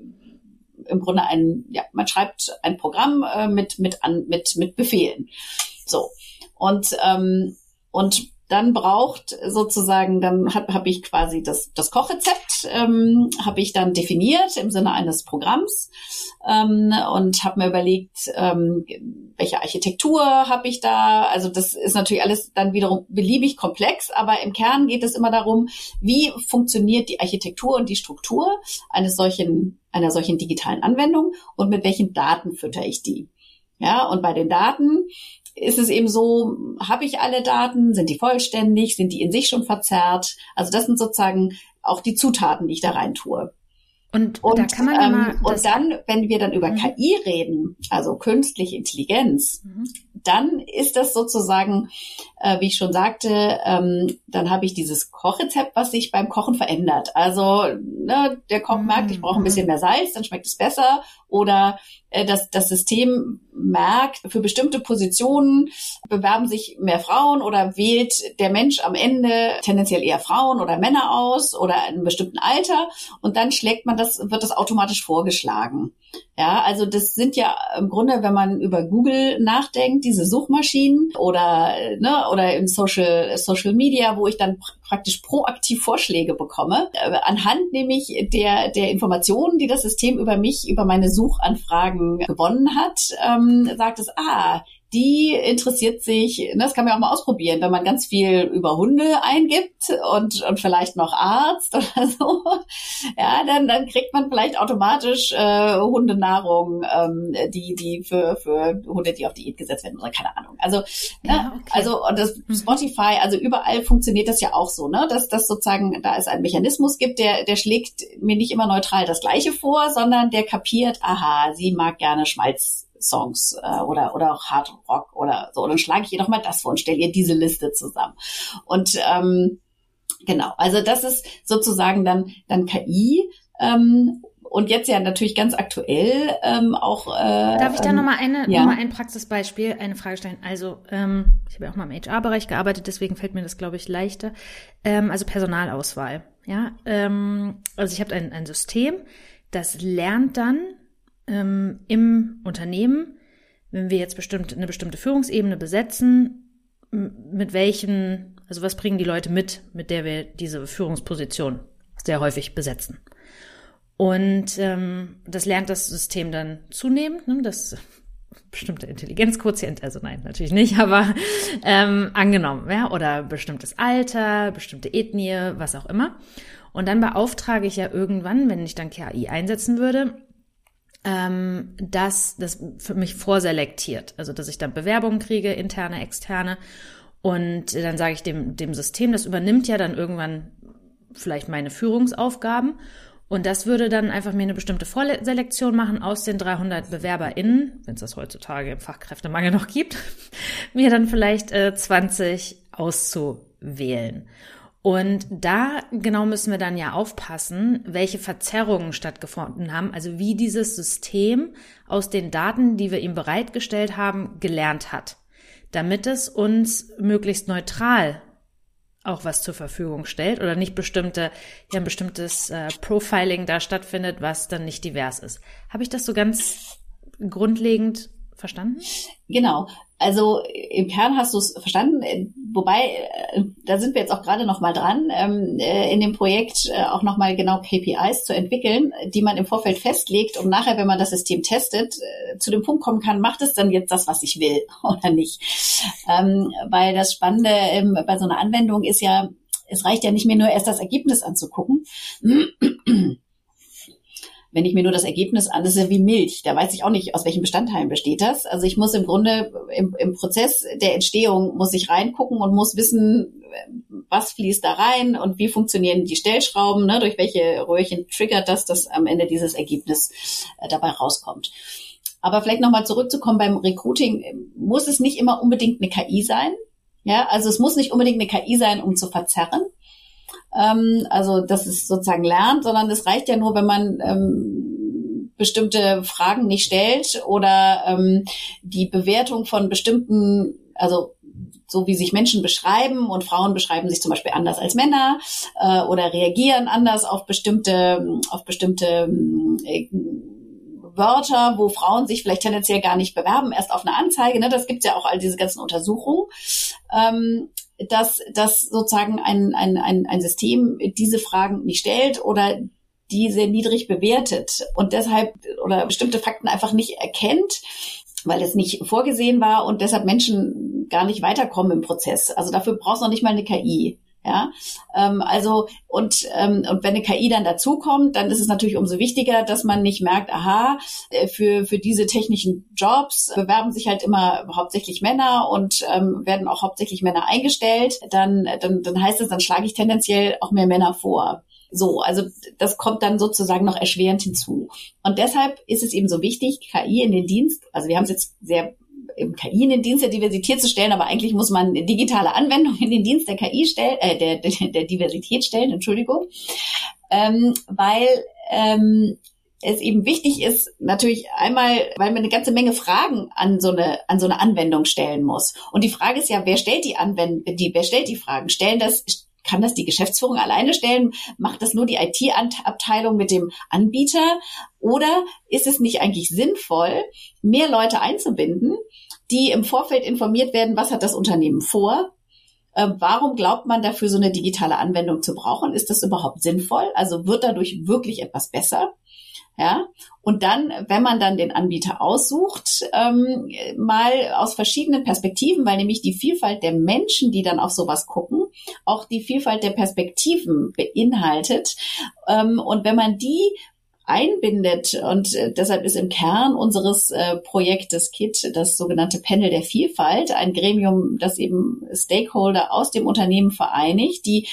im Grunde ein, ja, man schreibt ein Programm äh, mit, mit, an, mit, mit Befehlen. So. Und, ähm, und dann braucht sozusagen, dann habe hab ich quasi das, das Kochrezept, ähm, habe ich dann definiert im Sinne eines Programms ähm, und habe mir überlegt, ähm, welche Architektur habe ich da. Also das ist natürlich alles dann wiederum beliebig komplex, aber im Kern geht es immer darum, wie funktioniert die Architektur und die Struktur eines solchen, einer solchen digitalen Anwendung und mit welchen Daten fütter ich die. Ja, und bei den Daten ist es eben so, habe ich alle Daten, sind die vollständig, sind die in sich schon verzerrt? Also das sind sozusagen auch die Zutaten, die ich da rein tue. Und, und, da kann man ähm, mal und dann, wenn wir dann über mhm. KI reden, also künstliche Intelligenz, mhm. Dann ist das sozusagen, äh, wie ich schon sagte, ähm, dann habe ich dieses Kochrezept, was sich beim Kochen verändert. Also ne, der Koch merkt, ich brauche ein bisschen mhm. mehr Salz, dann schmeckt es besser. Oder äh, dass das System merkt, für bestimmte Positionen bewerben sich mehr Frauen oder wählt der Mensch am Ende tendenziell eher Frauen oder Männer aus oder in einem bestimmten Alter und dann schlägt man das, wird das automatisch vorgeschlagen. Ja, also das sind ja im Grunde, wenn man über Google nachdenkt, diese Suchmaschinen oder ne, oder im Social Social Media, wo ich dann pr praktisch proaktiv Vorschläge bekomme, äh, anhand nämlich der der Informationen, die das System über mich, über meine Suchanfragen gewonnen hat, ähm, sagt es, ah, die interessiert sich, ne, das kann man auch mal ausprobieren, wenn man ganz viel über Hunde eingibt und, und vielleicht noch Arzt oder so, ja, dann, dann kriegt man vielleicht automatisch äh, Hundenahrung, ähm, die, die für, für Hunde, die auf Diät gesetzt werden oder keine Ahnung. Also, ja, ne, okay. also und das mhm. Spotify, also überall funktioniert das ja auch so, ne, dass das sozusagen, da es einen Mechanismus gibt, der, der schlägt mir nicht immer neutral das Gleiche vor, sondern der kapiert, aha, sie mag gerne Schmalz Songs äh, oder oder auch Hard Rock oder so. Und dann schlage ich ihr doch mal das vor und stelle ihr diese Liste zusammen. Und ähm, genau, also das ist sozusagen dann dann KI. Ähm, und jetzt ja natürlich ganz aktuell ähm, auch. Äh, Darf ich da ähm, nochmal eine, ja. noch mal ein Praxisbeispiel, eine Frage stellen? Also ähm, ich habe ja auch mal im HR-Bereich gearbeitet, deswegen fällt mir das, glaube ich, leichter. Ähm, also Personalauswahl. Ja, ähm, also ich habe ein, ein System, das lernt dann ähm, im Unternehmen, wenn wir jetzt bestimmt eine bestimmte Führungsebene besetzen, mit welchen, also was bringen die Leute mit, mit der wir diese Führungsposition sehr häufig besetzen. Und ähm, das lernt das System dann zunehmend, ne, das bestimmte Intelligenzquotient, also nein, natürlich nicht, aber ähm, angenommen, ja, oder bestimmtes Alter, bestimmte Ethnie, was auch immer. Und dann beauftrage ich ja irgendwann, wenn ich dann KI einsetzen würde, ähm, dass das für mich vorselektiert. Also dass ich dann Bewerbungen kriege, interne, externe. Und dann sage ich dem, dem System, das übernimmt ja dann irgendwann vielleicht meine Führungsaufgaben. Und das würde dann einfach mir eine bestimmte Vorselektion machen aus den 300 BewerberInnen, wenn es das heutzutage im Fachkräftemangel noch gibt, mir dann vielleicht äh, 20 auszuwählen. Und da genau müssen wir dann ja aufpassen, welche Verzerrungen stattgefunden haben, also wie dieses System aus den Daten, die wir ihm bereitgestellt haben, gelernt hat, damit es uns möglichst neutral auch was zur Verfügung stellt oder nicht bestimmte, ja ein bestimmtes äh, Profiling da stattfindet, was dann nicht divers ist. Habe ich das so ganz grundlegend verstanden? Genau. Also im Kern hast du es verstanden, wobei äh, da sind wir jetzt auch gerade noch mal dran, ähm, äh, in dem Projekt äh, auch noch mal genau KPIs zu entwickeln, die man im Vorfeld festlegt, um nachher, wenn man das System testet, zu dem Punkt kommen kann, macht es dann jetzt das, was ich will oder nicht? Ähm, weil das Spannende ähm, bei so einer Anwendung ist ja, es reicht ja nicht mehr nur erst das Ergebnis anzugucken wenn ich mir nur das Ergebnis an, das ist ja wie Milch, da weiß ich auch nicht, aus welchen Bestandteilen besteht das. Also ich muss im Grunde im, im Prozess der Entstehung muss ich reingucken und muss wissen, was fließt da rein und wie funktionieren die Stellschrauben, ne, durch welche Röhrchen triggert das, dass am Ende dieses Ergebnis äh, dabei rauskommt. Aber vielleicht nochmal zurückzukommen beim Recruiting, muss es nicht immer unbedingt eine KI sein. Ja, also es muss nicht unbedingt eine KI sein, um zu verzerren ähm, also dass es sozusagen lernt, sondern es reicht ja nur, wenn man ähm, bestimmte Fragen nicht stellt oder ähm, die Bewertung von bestimmten, also so wie sich Menschen beschreiben und Frauen beschreiben sich zum Beispiel anders als Männer äh, oder reagieren anders auf bestimmte auf bestimmte äh, Wörter, wo Frauen sich vielleicht tendenziell gar nicht bewerben, erst auf eine Anzeige. Ne? Das gibt's ja auch all diese ganzen Untersuchungen. Ähm, dass, dass sozusagen ein, ein, ein, ein System diese Fragen nicht stellt oder die sehr niedrig bewertet und deshalb oder bestimmte Fakten einfach nicht erkennt, weil es nicht vorgesehen war und deshalb Menschen gar nicht weiterkommen im Prozess. Also dafür brauchst du noch nicht mal eine KI. Ja, ähm, also und ähm, und wenn eine KI dann dazukommt, dann ist es natürlich umso wichtiger, dass man nicht merkt, aha, äh, für für diese technischen Jobs bewerben sich halt immer hauptsächlich Männer und ähm, werden auch hauptsächlich Männer eingestellt. Dann dann dann heißt es, dann schlage ich tendenziell auch mehr Männer vor. So, also das kommt dann sozusagen noch erschwerend hinzu. Und deshalb ist es eben so wichtig, KI in den Dienst, also wir haben es jetzt sehr im KI in den Dienst der Diversität zu stellen, aber eigentlich muss man digitale Anwendungen in den Dienst der KI stellen, äh, der, der, der Diversität stellen, Entschuldigung, ähm, weil ähm, es eben wichtig ist, natürlich einmal, weil man eine ganze Menge Fragen an so eine, an so eine Anwendung stellen muss. Und die Frage ist ja, wer stellt die Anwendung, die, wer stellt die Fragen? Stellen das, kann das die Geschäftsführung alleine stellen? Macht das nur die IT-Abteilung mit dem Anbieter? Oder ist es nicht eigentlich sinnvoll, mehr Leute einzubinden, die im Vorfeld informiert werden, was hat das Unternehmen vor? Äh, warum glaubt man dafür so eine digitale Anwendung zu brauchen? Ist das überhaupt sinnvoll? Also wird dadurch wirklich etwas besser? Ja, und dann, wenn man dann den Anbieter aussucht, ähm, mal aus verschiedenen Perspektiven, weil nämlich die Vielfalt der Menschen, die dann auf sowas gucken, auch die Vielfalt der Perspektiven beinhaltet. Ähm, und wenn man die einbindet. Und äh, deshalb ist im Kern unseres äh, Projektes KIT das sogenannte Panel der Vielfalt, ein Gremium, das eben Stakeholder aus dem Unternehmen vereinigt, die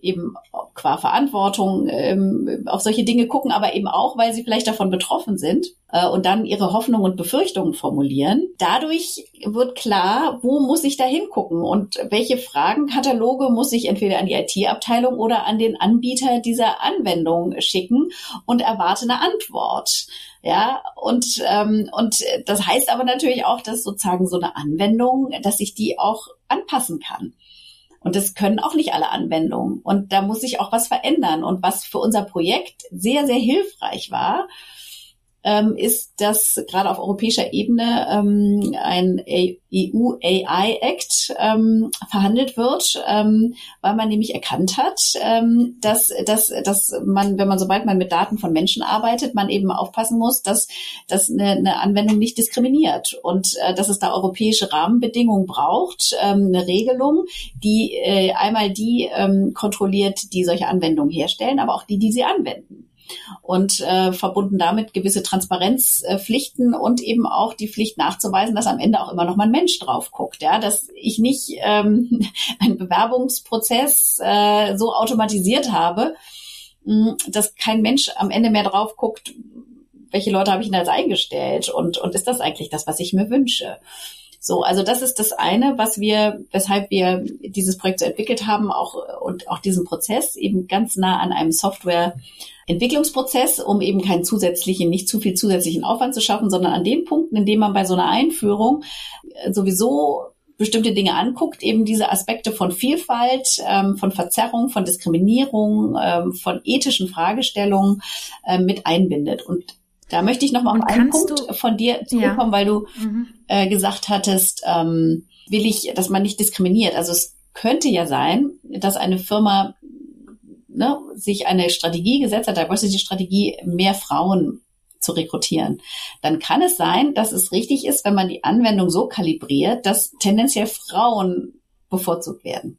eben qua Verantwortung ähm, auf solche Dinge gucken, aber eben auch, weil sie vielleicht davon betroffen sind äh, und dann ihre Hoffnungen und Befürchtungen formulieren. Dadurch wird klar, wo muss ich da hingucken und welche Fragenkataloge muss ich entweder an die IT-Abteilung oder an den Anbieter dieser Anwendung schicken und erwarte eine Antwort. Ja, und, ähm, und das heißt aber natürlich auch, dass sozusagen so eine Anwendung, dass ich die auch anpassen kann. Und das können auch nicht alle Anwendungen. Und da muss sich auch was verändern. Und was für unser Projekt sehr, sehr hilfreich war, ähm, ist, dass gerade auf europäischer Ebene ähm, ein EU AI Act ähm, verhandelt wird, ähm, weil man nämlich erkannt hat, ähm, dass, dass, dass man, wenn man sobald man mit Daten von Menschen arbeitet, man eben aufpassen muss, dass, dass eine, eine Anwendung nicht diskriminiert und äh, dass es da europäische Rahmenbedingungen braucht, ähm, eine Regelung, die äh, einmal die kontrolliert, die solche Anwendungen herstellen, aber auch die, die sie anwenden und äh, verbunden damit gewisse Transparenzpflichten äh, und eben auch die Pflicht nachzuweisen, dass am Ende auch immer noch mal ein Mensch drauf guckt, ja, dass ich nicht ähm, einen Bewerbungsprozess äh, so automatisiert habe, mh, hm, dass kein Mensch am Ende mehr drauf guckt, welche Leute habe ich denn als eingestellt und und ist das eigentlich das, was ich mir wünsche? So, also das ist das eine, was wir, weshalb wir dieses Projekt so entwickelt haben, auch und auch diesen Prozess eben ganz nah an einem Software Entwicklungsprozess, um eben keinen zusätzlichen, nicht zu viel zusätzlichen Aufwand zu schaffen, sondern an den Punkten, in denen man bei so einer Einführung äh, sowieso bestimmte Dinge anguckt, eben diese Aspekte von Vielfalt, ähm, von Verzerrung, von Diskriminierung, ähm, von ethischen Fragestellungen äh, mit einbindet. Und da möchte ich noch mal auf einen Punkt von dir zurückkommen, ja. weil du mhm. äh, gesagt hattest, ähm, will ich, dass man nicht diskriminiert. Also es könnte ja sein, dass eine Firma ne, sich eine Strategie gesetzt hat, Diversity-Strategie, mehr Frauen zu rekrutieren, dann kann es sein, dass es richtig ist, wenn man die Anwendung so kalibriert, dass tendenziell Frauen bevorzugt werden.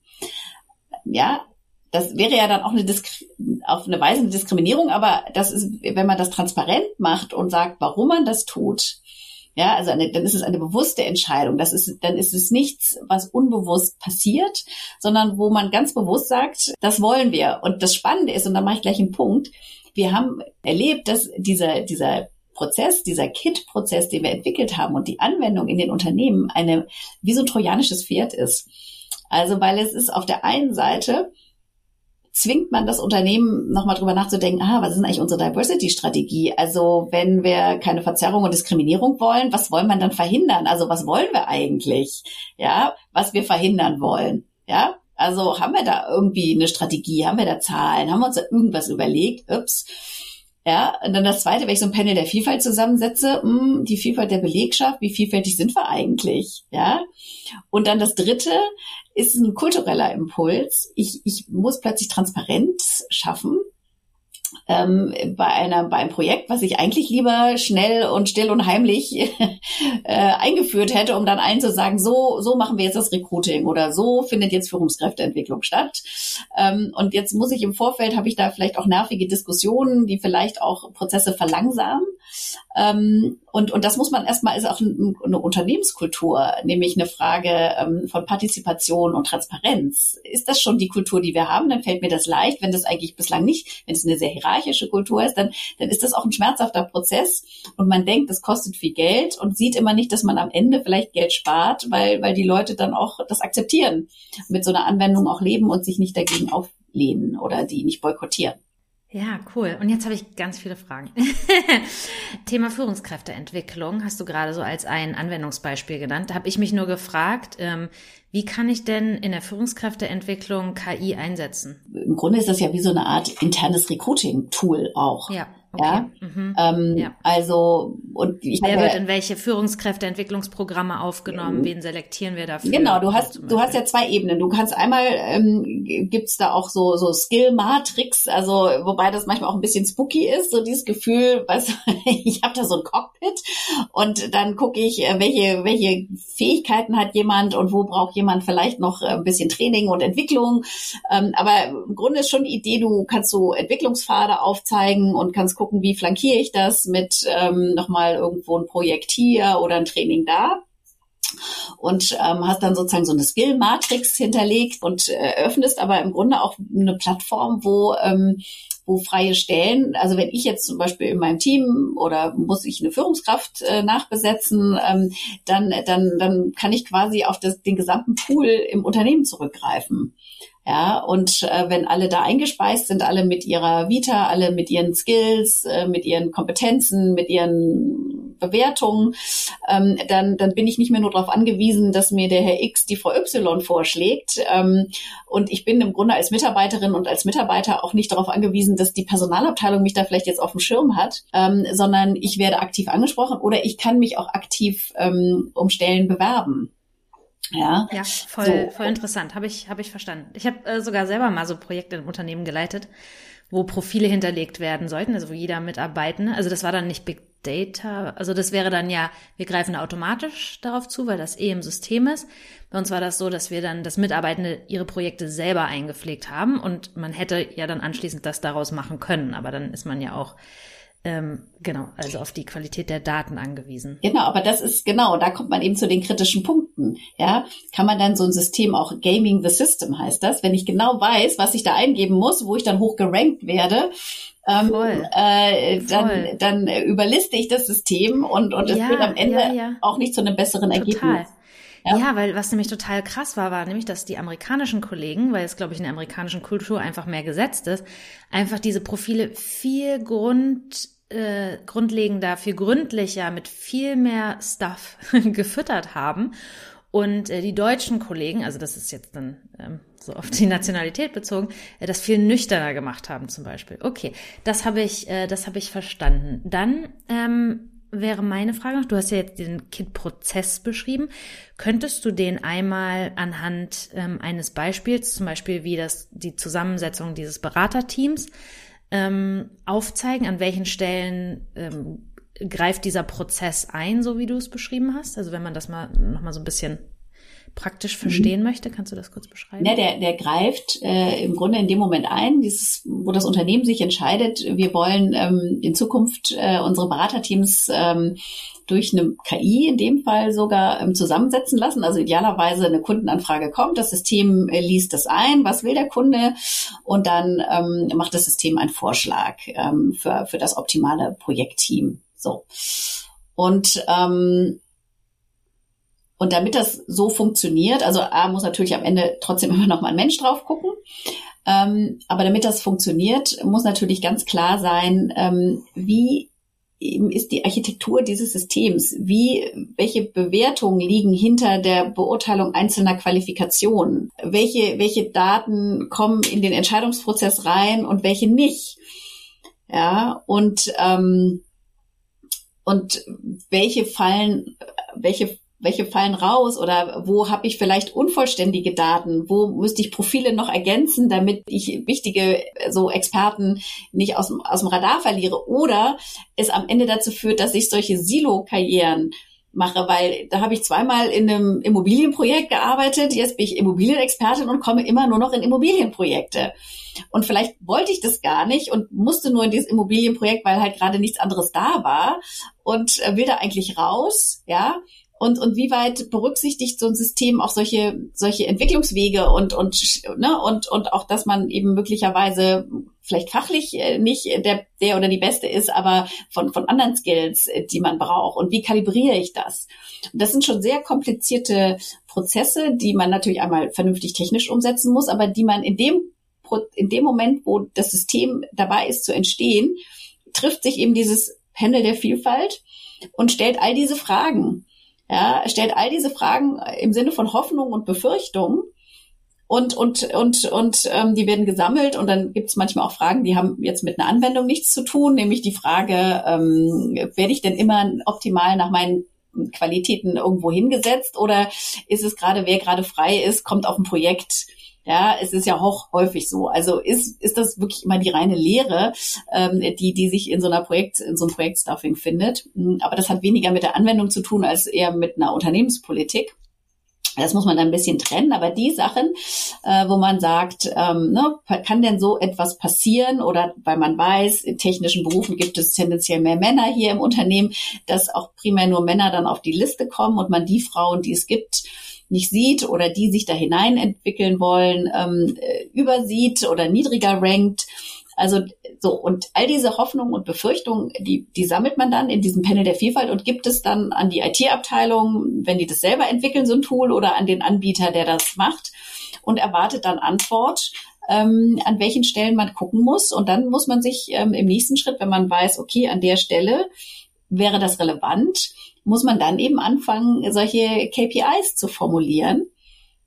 Ja, das wäre ja dann auch eine Disk auf eine Weise eine Diskriminierung, aber das ist, wenn man das transparent macht und sagt, warum man das tut, ja, also eine, dann ist es eine bewusste Entscheidung. Das ist, dann ist es nichts, was unbewusst passiert, sondern wo man ganz bewusst sagt, das wollen wir. Und das Spannende ist, und da mache ich gleich einen Punkt, wir haben erlebt, dass dieser, dieser Prozess, dieser Kit-Prozess, den wir entwickelt haben und die Anwendung in den Unternehmen eine, wie so ein trojanisches Pferd ist. Also, weil es ist auf der einen Seite zwingt man das Unternehmen nochmal drüber nachzudenken, ah, was ist eigentlich unsere Diversity-Strategie? Also wenn wir keine Verzerrung und Diskriminierung wollen, was wollen wir dann verhindern? Also was wollen wir eigentlich? Ja, was wir verhindern wollen? Ja, also haben wir da irgendwie eine Strategie? Haben wir da Zahlen? Haben wir uns da irgendwas überlegt? Ups. Ja, und dann das zweite, wenn ich so ein Panel der Vielfalt zusammensetze, mh, hm, die Vielfalt der Belegschaft, wie vielfältig sind wir eigentlich? Ja. Und dann das dritte ist ein kultureller Impuls. Ich, ich muss plötzlich Transparenz schaffen ähm, bei einer bei einem Projekt, was ich eigentlich lieber schnell und still und heimlich äh, eingeführt hätte, um dann allen zu sagen, so so machen wir jetzt das Recruiting oder so findet jetzt Führungskräfteentwicklung statt. Ähm, und jetzt muss ich im Vorfeld habe ich da vielleicht auch nervige Diskussionen, die vielleicht auch Prozesse verlangsamen. Ähm, und, und das muss man erstmal, ist auch ein, eine Unternehmenskultur, nämlich eine Frage ähm, von Partizipation und Transparenz. Ist das schon die Kultur, die wir haben? Dann fällt mir das leicht. Wenn das eigentlich bislang nicht, wenn es eine sehr hierarchische Kultur ist, dann, dann ist das auch ein schmerzhafter Prozess. Und man denkt, das kostet viel Geld und sieht immer nicht, dass man am Ende vielleicht Geld spart, weil, weil die Leute dann auch das akzeptieren, mit so einer Anwendung auch leben und sich nicht dagegen auflehnen oder die nicht boykottieren. Ja, cool. Und jetzt habe ich ganz viele Fragen. Thema Führungskräfteentwicklung hast du gerade so als ein Anwendungsbeispiel genannt. Da habe ich mich nur gefragt, ähm, wie kann ich denn in der Führungskräfteentwicklung KI einsetzen? Im Grunde ist das ja wie so eine Art internes Recruiting-Tool auch. Ja. Okay. Ja? Mhm. Ähm, ja. Also und ich Wer wird in welche Führungskräfteentwicklungsprogramme aufgenommen? Wen selektieren wir dafür? Genau, du hast du hast ja zwei Ebenen. Du kannst einmal ähm, gibt's da auch so so Skill Matrix, also wobei das manchmal auch ein bisschen spooky ist, so dieses Gefühl, weißt ich habe da so ein Cockpit und dann gucke ich, äh, welche welche Fähigkeiten hat jemand und wo braucht jemand vielleicht noch ein bisschen Training und Entwicklung. Ähm, aber im Grunde ist schon die Idee, du kannst so Entwicklungspfade aufzeigen und kannst gucken, wie flankiere ich das mit ähm, nochmal irgendwo ein Projekt hier oder ein Training da und ähm, hast dann sozusagen so eine Skill-Matrix hinterlegt und äh, öffnest aber im Grunde auch eine Plattform, wo ähm, wo freie Stellen, also wenn ich jetzt zum Beispiel in meinem Team oder muss ich eine Führungskraft äh, nachbesetzen, ähm, dann, dann, dann kann ich quasi auf das, den gesamten Pool im Unternehmen zurückgreifen. Ja, und äh, wenn alle da eingespeist sind, alle mit ihrer Vita, alle mit ihren Skills, äh, mit ihren Kompetenzen, mit ihren Bewertungen, ähm, dann, dann bin ich nicht mehr nur darauf angewiesen, dass mir der Herr X die Frau Y vorschlägt. Ähm, und ich bin im Grunde als Mitarbeiterin und als Mitarbeiter auch nicht darauf angewiesen, dass die Personalabteilung mich da vielleicht jetzt auf dem Schirm hat, ähm, sondern ich werde aktiv angesprochen oder ich kann mich auch aktiv ähm, um Stellen bewerben. Ja, ja voll, so. voll interessant. Habe ich, hab ich verstanden. Ich habe äh, sogar selber mal so Projekte im Unternehmen geleitet, wo Profile hinterlegt werden sollten, also wo jeder Mitarbeitende, also das war dann nicht Big Data, also das wäre dann ja, wir greifen automatisch darauf zu, weil das eh im System ist. Bei uns war das so, dass wir dann, dass Mitarbeitende ihre Projekte selber eingepflegt haben und man hätte ja dann anschließend das daraus machen können, aber dann ist man ja auch ähm, genau, also auf die Qualität der Daten angewiesen. Genau, aber das ist genau, da kommt man eben zu den kritischen Punkten. Ja, kann man dann so ein System auch Gaming the System heißt das, wenn ich genau weiß, was ich da eingeben muss, wo ich dann hoch gerankt werde, ähm, äh, dann, dann überliste ich das System und, und es ja, wird am Ende ja, ja. auch nicht zu einem besseren Total. Ergebnis. Ja. ja, weil was nämlich total krass war, war nämlich, dass die amerikanischen Kollegen, weil es, glaube ich, in der amerikanischen Kultur einfach mehr gesetzt ist, einfach diese Profile viel Grund äh, grundlegender, viel gründlicher, mit viel mehr Stuff gefüttert haben. Und äh, die deutschen Kollegen, also das ist jetzt dann ähm, so auf die Nationalität bezogen, äh, das viel nüchterner gemacht haben zum Beispiel. Okay, das habe ich, äh, das habe ich verstanden. Dann ähm, wäre meine Frage noch, du hast ja jetzt den KIT-Prozess beschrieben. Könntest du den einmal anhand ähm, eines Beispiels, zum Beispiel wie das die Zusammensetzung dieses Beraterteams, ähm, aufzeigen, an welchen Stellen ähm, greift dieser Prozess ein, so wie du es beschrieben hast? Also wenn man das mal nochmal so ein bisschen praktisch verstehen mhm. möchte, kannst du das kurz beschreiben? Ja, der, der greift äh, im Grunde in dem Moment ein, dieses, wo das Unternehmen sich entscheidet, wir wollen ähm, in Zukunft äh, unsere Beraterteams ähm, durch eine KI in dem Fall sogar ähm, zusammensetzen lassen. Also idealerweise eine Kundenanfrage kommt, das System äh, liest das ein, was will der Kunde und dann ähm, macht das System einen Vorschlag ähm, für, für das optimale Projektteam. So. Und ähm, und damit das so funktioniert, also A muss natürlich am Ende trotzdem immer noch mal ein Mensch drauf gucken, ähm, aber damit das funktioniert, muss natürlich ganz klar sein, ähm, wie eben ist die Architektur dieses Systems? Wie, welche Bewertungen liegen hinter der Beurteilung einzelner Qualifikationen? Welche, welche Daten kommen in den Entscheidungsprozess rein und welche nicht? Ja, und, ähm, und welche fallen, welche welche fallen raus oder wo habe ich vielleicht unvollständige Daten, wo müsste ich Profile noch ergänzen, damit ich wichtige so Experten nicht aus, aus dem Radar verliere oder es am Ende dazu führt, dass ich solche Silo-Karrieren mache, weil da habe ich zweimal in einem Immobilienprojekt gearbeitet, jetzt bin ich Immobilienexpertin und komme immer nur noch in Immobilienprojekte. Und vielleicht wollte ich das gar nicht und musste nur in dieses Immobilienprojekt, weil halt gerade nichts anderes da war und äh, will da eigentlich raus, ja. Und, und wie weit berücksichtigt so ein System auch solche, solche Entwicklungswege und, und, ne, und, und auch, dass man eben möglicherweise vielleicht fachlich äh, nicht der, der oder die Beste ist, aber von, von anderen Skills, äh, die man braucht. Und wie kalibriere ich das? Und das sind schon sehr komplizierte Prozesse, die man natürlich einmal vernünftig technisch umsetzen muss, aber die man in dem, in dem Moment, wo das System dabei ist zu entstehen, trifft sich eben dieses Panel der Vielfalt und stellt all diese Fragen. Ja, stellt all diese Fragen im Sinne von Hoffnung und Befürchtung. Und und und und ähm, die werden gesammelt. Und dann gibt es manchmal auch Fragen, die haben jetzt mit einer Anwendung nichts zu tun, nämlich die Frage, ähm, werde ich denn immer optimal nach meinen Qualitäten irgendwo hingesetzt? Oder ist es gerade, wer gerade frei ist, kommt auf ein Projekt, ja, es ist ja auch häufig so. Also ist, ist das wirklich immer die reine Lehre, ähm, die, die sich in so einer Projekt, in so einem Projektstuffing findet. Aber das hat weniger mit der Anwendung zu tun als eher mit einer Unternehmenspolitik. Das muss man ein bisschen trennen, aber die Sachen, äh, wo man sagt, ähm, ne, kann denn so etwas passieren oder weil man weiß, in technischen Berufen gibt es tendenziell mehr Männer hier im Unternehmen, dass auch primär nur Männer dann auf die Liste kommen und man die Frauen, die es gibt, nicht sieht oder die sich da hinein entwickeln wollen, ähm, äh, übersieht oder niedriger rankt. Also so, und all diese Hoffnungen und Befürchtungen, die, die sammelt man dann in diesem Panel der Vielfalt und gibt es dann an die IT-Abteilung, wenn die das selber entwickeln, so ein Tool, oder an den Anbieter, der das macht, und erwartet dann Antwort, ähm, an welchen Stellen man gucken muss. Und dann muss man sich ähm, im nächsten Schritt, wenn man weiß, okay, an der Stelle wäre das relevant, muss man dann eben anfangen, solche KPIs zu formulieren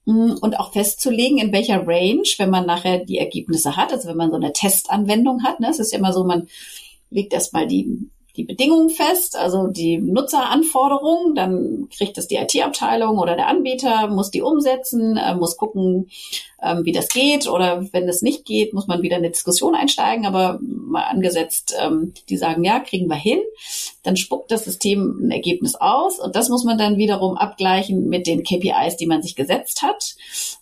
Mm, und auch festzulegen, in welcher Range, wenn man nachher die Ergebnisse hat, also wenn man so eine Testanwendung hat, ne, es ist ja immer so, man legt erstmal die die Bedingungen fest, also die Nutzeranforderungen, dann kriegt das die IT-Abteilung oder der Anbieter, muss die umsetzen, äh, muss gucken, ähm, wie das geht. Oder wenn es nicht geht, muss man wieder in eine Diskussion einsteigen, aber mal angesetzt, ähm, die sagen, ja, kriegen wir hin, dann spuckt das System ein Ergebnis aus. Und das muss man dann wiederum abgleichen mit den KPIs, die man sich gesetzt hat.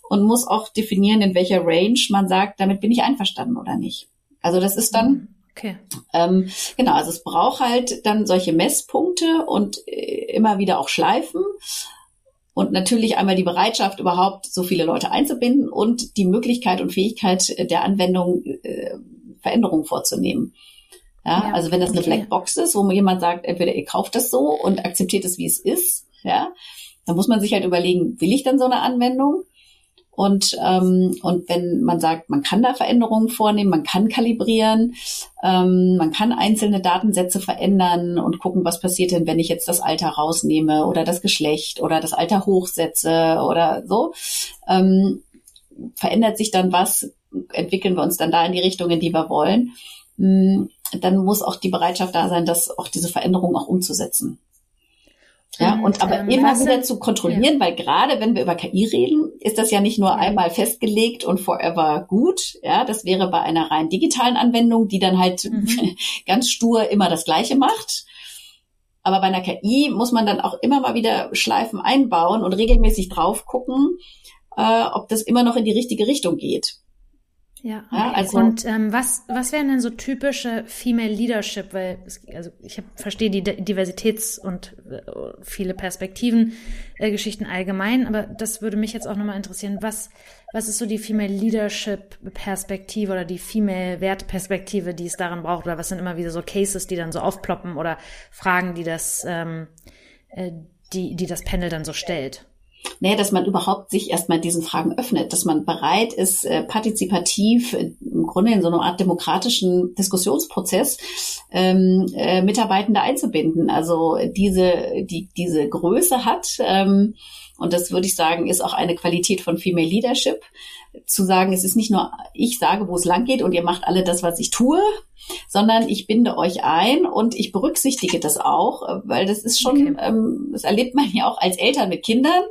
Und muss auch definieren, in welcher Range man sagt, damit bin ich einverstanden oder nicht. Also das ist dann Okay. Ähm, genau, also es braucht halt dann solche Messpunkte und äh, immer wieder auch Schleifen. Und natürlich einmal die Bereitschaft, überhaupt so viele Leute einzubinden und die Möglichkeit und Fähigkeit der Anwendung, äh, Veränderungen vorzunehmen. Ja, ja, also wenn das eine okay. Blackbox ist, wo jemand sagt, entweder ihr kauft das so und akzeptiert es, wie es ist, ja, dann muss man sich halt überlegen, will ich dann so eine Anwendung? Und, ähm, und wenn man sagt, man kann da Veränderungen vornehmen, man kann kalibrieren, ähm, man kann einzelne Datensätze verändern und gucken, was passiert denn, wenn ich jetzt das Alter rausnehme oder das Geschlecht oder das Alter hochsetze oder so, ähm, verändert sich dann was, entwickeln wir uns dann da in die Richtung, in die wir wollen. Hm, dann muss auch die Bereitschaft da sein, das auch diese Veränderungen auch umzusetzen. Ja, und, und aber ähm, immer wieder sind, zu kontrollieren, ja. weil gerade wenn wir über KI reden, ist das ja nicht nur einmal festgelegt und forever gut. Ja, das wäre bei einer rein digitalen Anwendung, die dann halt mhm. ganz stur immer das Gleiche macht. Aber bei einer KI muss man dann auch immer mal wieder Schleifen einbauen und regelmäßig drauf gucken, äh, ob das immer noch in die richtige Richtung geht. Ja, okay. ja also, und ähm, was, was wären denn so typische Female Leadership? Weil es, also ich hab, verstehe die Diversitäts- und äh, viele Perspektiven äh, Geschichten allgemein, aber das würde mich jetzt auch nochmal interessieren. Was, was ist so die Female Leadership Perspektive oder die Female Wertperspektive, die es darin braucht? Oder was sind immer wieder so Cases, die dann so aufploppen oder Fragen, die das, ähm, äh, die, die das Panel dann so stellt? Nee, dass man überhaupt sich erstmal diesen Fragen öffnet, dass man bereit ist, äh, partizipativ äh, im Grunde in so einer Art demokratischen Diskussionsprozess ähm, äh, Mitarbeitende einzubinden. Also diese, die diese Größe hat, ähm, Und das würde ich sagen, ist auch eine Qualität von Female Leadership zu sagen, es ist nicht nur ich sage, wo es lang geht und ihr macht alle das, was ich tue, sondern ich binde euch ein und ich berücksichtige das auch, weil das ist schon, okay. ähm, das erlebt man ja auch als Eltern mit Kindern,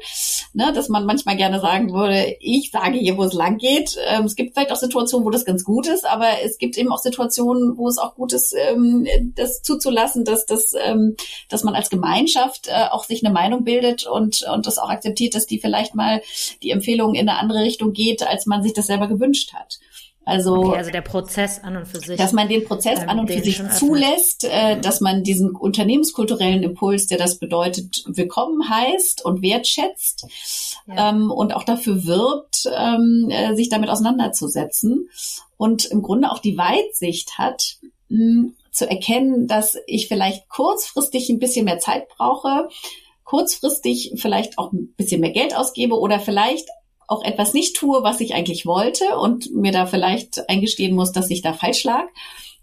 ne, dass man manchmal gerne sagen würde, ich sage hier, wo es lang geht. Ähm, es gibt vielleicht auch Situationen, wo das ganz gut ist, aber es gibt eben auch Situationen, wo es auch gut ist, ähm, das zuzulassen, dass, dass, ähm, dass man als Gemeinschaft äh, auch sich eine Meinung bildet und, und das auch akzeptiert, dass die vielleicht mal die Empfehlung in eine andere Richtung geht, als man sich das selber gewünscht hat. Also, okay, also der Prozess an und für sich. Dass man den Prozess ähm, an und für sich zulässt, äh, dass man diesen unternehmenskulturellen Impuls, der das bedeutet, willkommen heißt und wertschätzt ja. ähm, und auch dafür wirbt, ähm, äh, sich damit auseinanderzusetzen und im Grunde auch die Weitsicht hat, mh, hm, zu erkennen, dass ich vielleicht kurzfristig ein bisschen mehr Zeit brauche, kurzfristig vielleicht auch ein bisschen mehr Geld ausgebe oder vielleicht auch etwas nicht tue, was ich eigentlich wollte und mir da vielleicht eingestehen muss, dass ich da falsch lag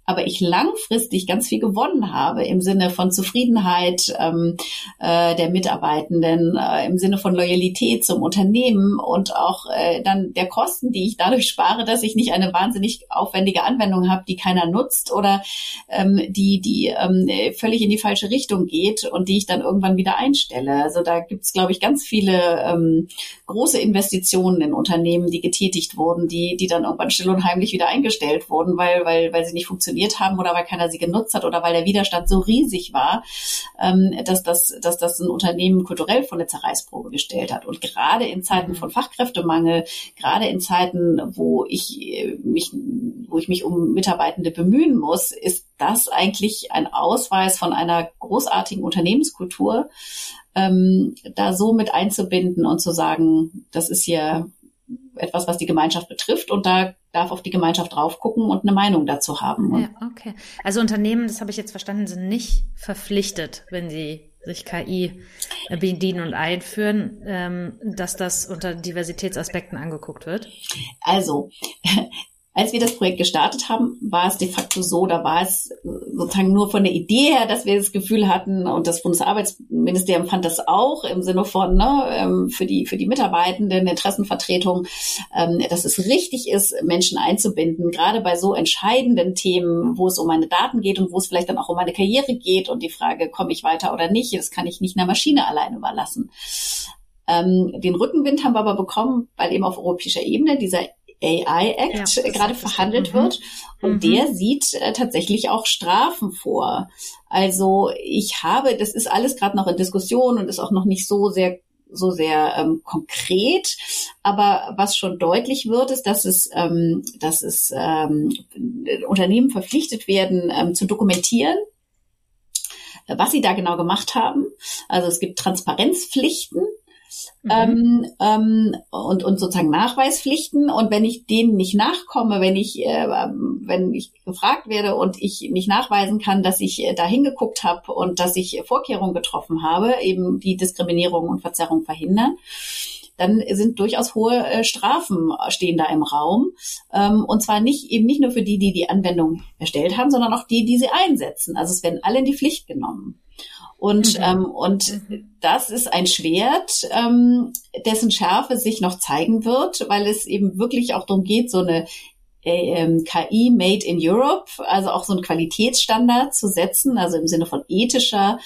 aber ich langfristig ganz viel gewonnen habe im Sinne von Zufriedenheit ähm, äh, der Mitarbeitenden, äh, im Sinne von Loyalität zum Unternehmen und auch äh, dann der Kosten, die ich dadurch spare, dass ich nicht eine wahnsinnig aufwendige Anwendung habe, die keiner nutzt oder ähm, die, die ähm, völlig in die falsche Richtung geht und die ich dann irgendwann wieder einstelle. Also da gibt's, glaube ich, ganz viele ähm, große Investitionen in Unternehmen, die getätigt wurden, die, die dann irgendwann still und heimlich wieder eingestellt wurden, weil, weil, weil sie nicht funktionieren funktioniert haben oder weil keiner sie genutzt hat oder weil der Widerstand so riesig war, ähm, dass, das, dass das ein Unternehmen kulturell von der Zerreißprobe gestellt hat. Und gerade in Zeiten mhm. von Fachkräftemangel, gerade in Zeiten, wo ich äh, mich, wo ich mich um Mitarbeitende bemühen muss, ist das eigentlich ein Ausweis von einer großartigen Unternehmenskultur, ähm, da so mit einzubinden und zu sagen, das ist hier etwas, was die Gemeinschaft betrifft und da darf auf die Gemeinschaft drauf gucken und eine Meinung dazu haben. Ja, okay. Also Unternehmen, das habe ich jetzt verstanden, sind nicht verpflichtet, wenn sie sich KI bedienen und einführen, ähm, dass das unter Diversitätsaspekten angeguckt wird? Also, als wir das Projekt gestartet haben, war es de facto so, da war es sozusagen nur von der Idee her, dass wir das Gefühl hatten, und das Bundesarbeitsministerium fand das auch im Sinne von ne, ähm, für die für die Mitarbeitenden Interessenvertretung, ähm, dass es richtig ist, Menschen einzubinden, gerade bei so entscheidenden Themen, wo es um meine Daten geht und wo es vielleicht dann auch um meine Karriere geht und die Frage, komme ich weiter oder nicht, das kann ich nicht einer Maschine allein überlassen. Ähm, den Rückenwind haben wir aber bekommen, weil eben auf europäischer Ebene dieser AI Act ja, gerade verhandelt mhm. wird. Und mhm. der sieht äh, tatsächlich auch Strafen vor. Also ich habe, das ist alles gerade noch in Diskussion und ist auch noch nicht so sehr so sehr ähm, konkret, aber was schon deutlich wird, ist, dass es, ähm, dass es ähm, Unternehmen verpflichtet werden, ähm, zu dokumentieren, was sie da genau gemacht haben. Also es gibt Transparenzpflichten Mhm. Ähm, ähm, und, und sozusagen Nachweispflichten. Und wenn ich denen nicht nachkomme, wenn ich, äh, wenn ich gefragt werde und ich nicht nachweisen kann, dass ich äh, da hingeguckt habe und dass ich Vorkehrungen getroffen habe, eben die Diskriminierung und Verzerrung verhindern, dann sind durchaus hohe äh, Strafen stehen da im Raum. Ähm, und zwar nicht eben nicht nur für die, die die Anwendung erstellt haben, sondern auch die, die sie einsetzen. Also es werden alle in die Pflicht genommen. Und, mhm. ähm, und mhm. das ist ein Schwert, ähm, dessen Schärfe sich noch zeigen wird, weil es eben wirklich auch darum geht, so eine äh, ähm, KI made in Europe, also auch so einen Qualitätsstandard zu setzen, also im Sinne von ethischer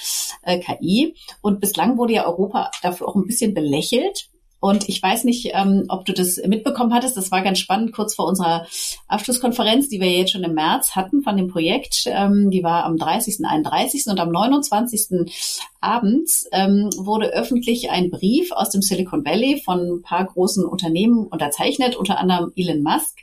äh, KI. Und bislang wurde ja Europa dafür auch ein bisschen belächelt. Und ich weiß nicht, ähm, ob du das mitbekommen hattest. Das war ganz spannend, kurz vor unserer Abschlusskonferenz, die wir jetzt schon im März hatten von dem Projekt. Ähm, die war am 30., 31. und am 29. abends ähm, wurde öffentlich ein Brief aus dem Silicon Valley von ein paar großen Unternehmen unterzeichnet, unter anderem Elon Musk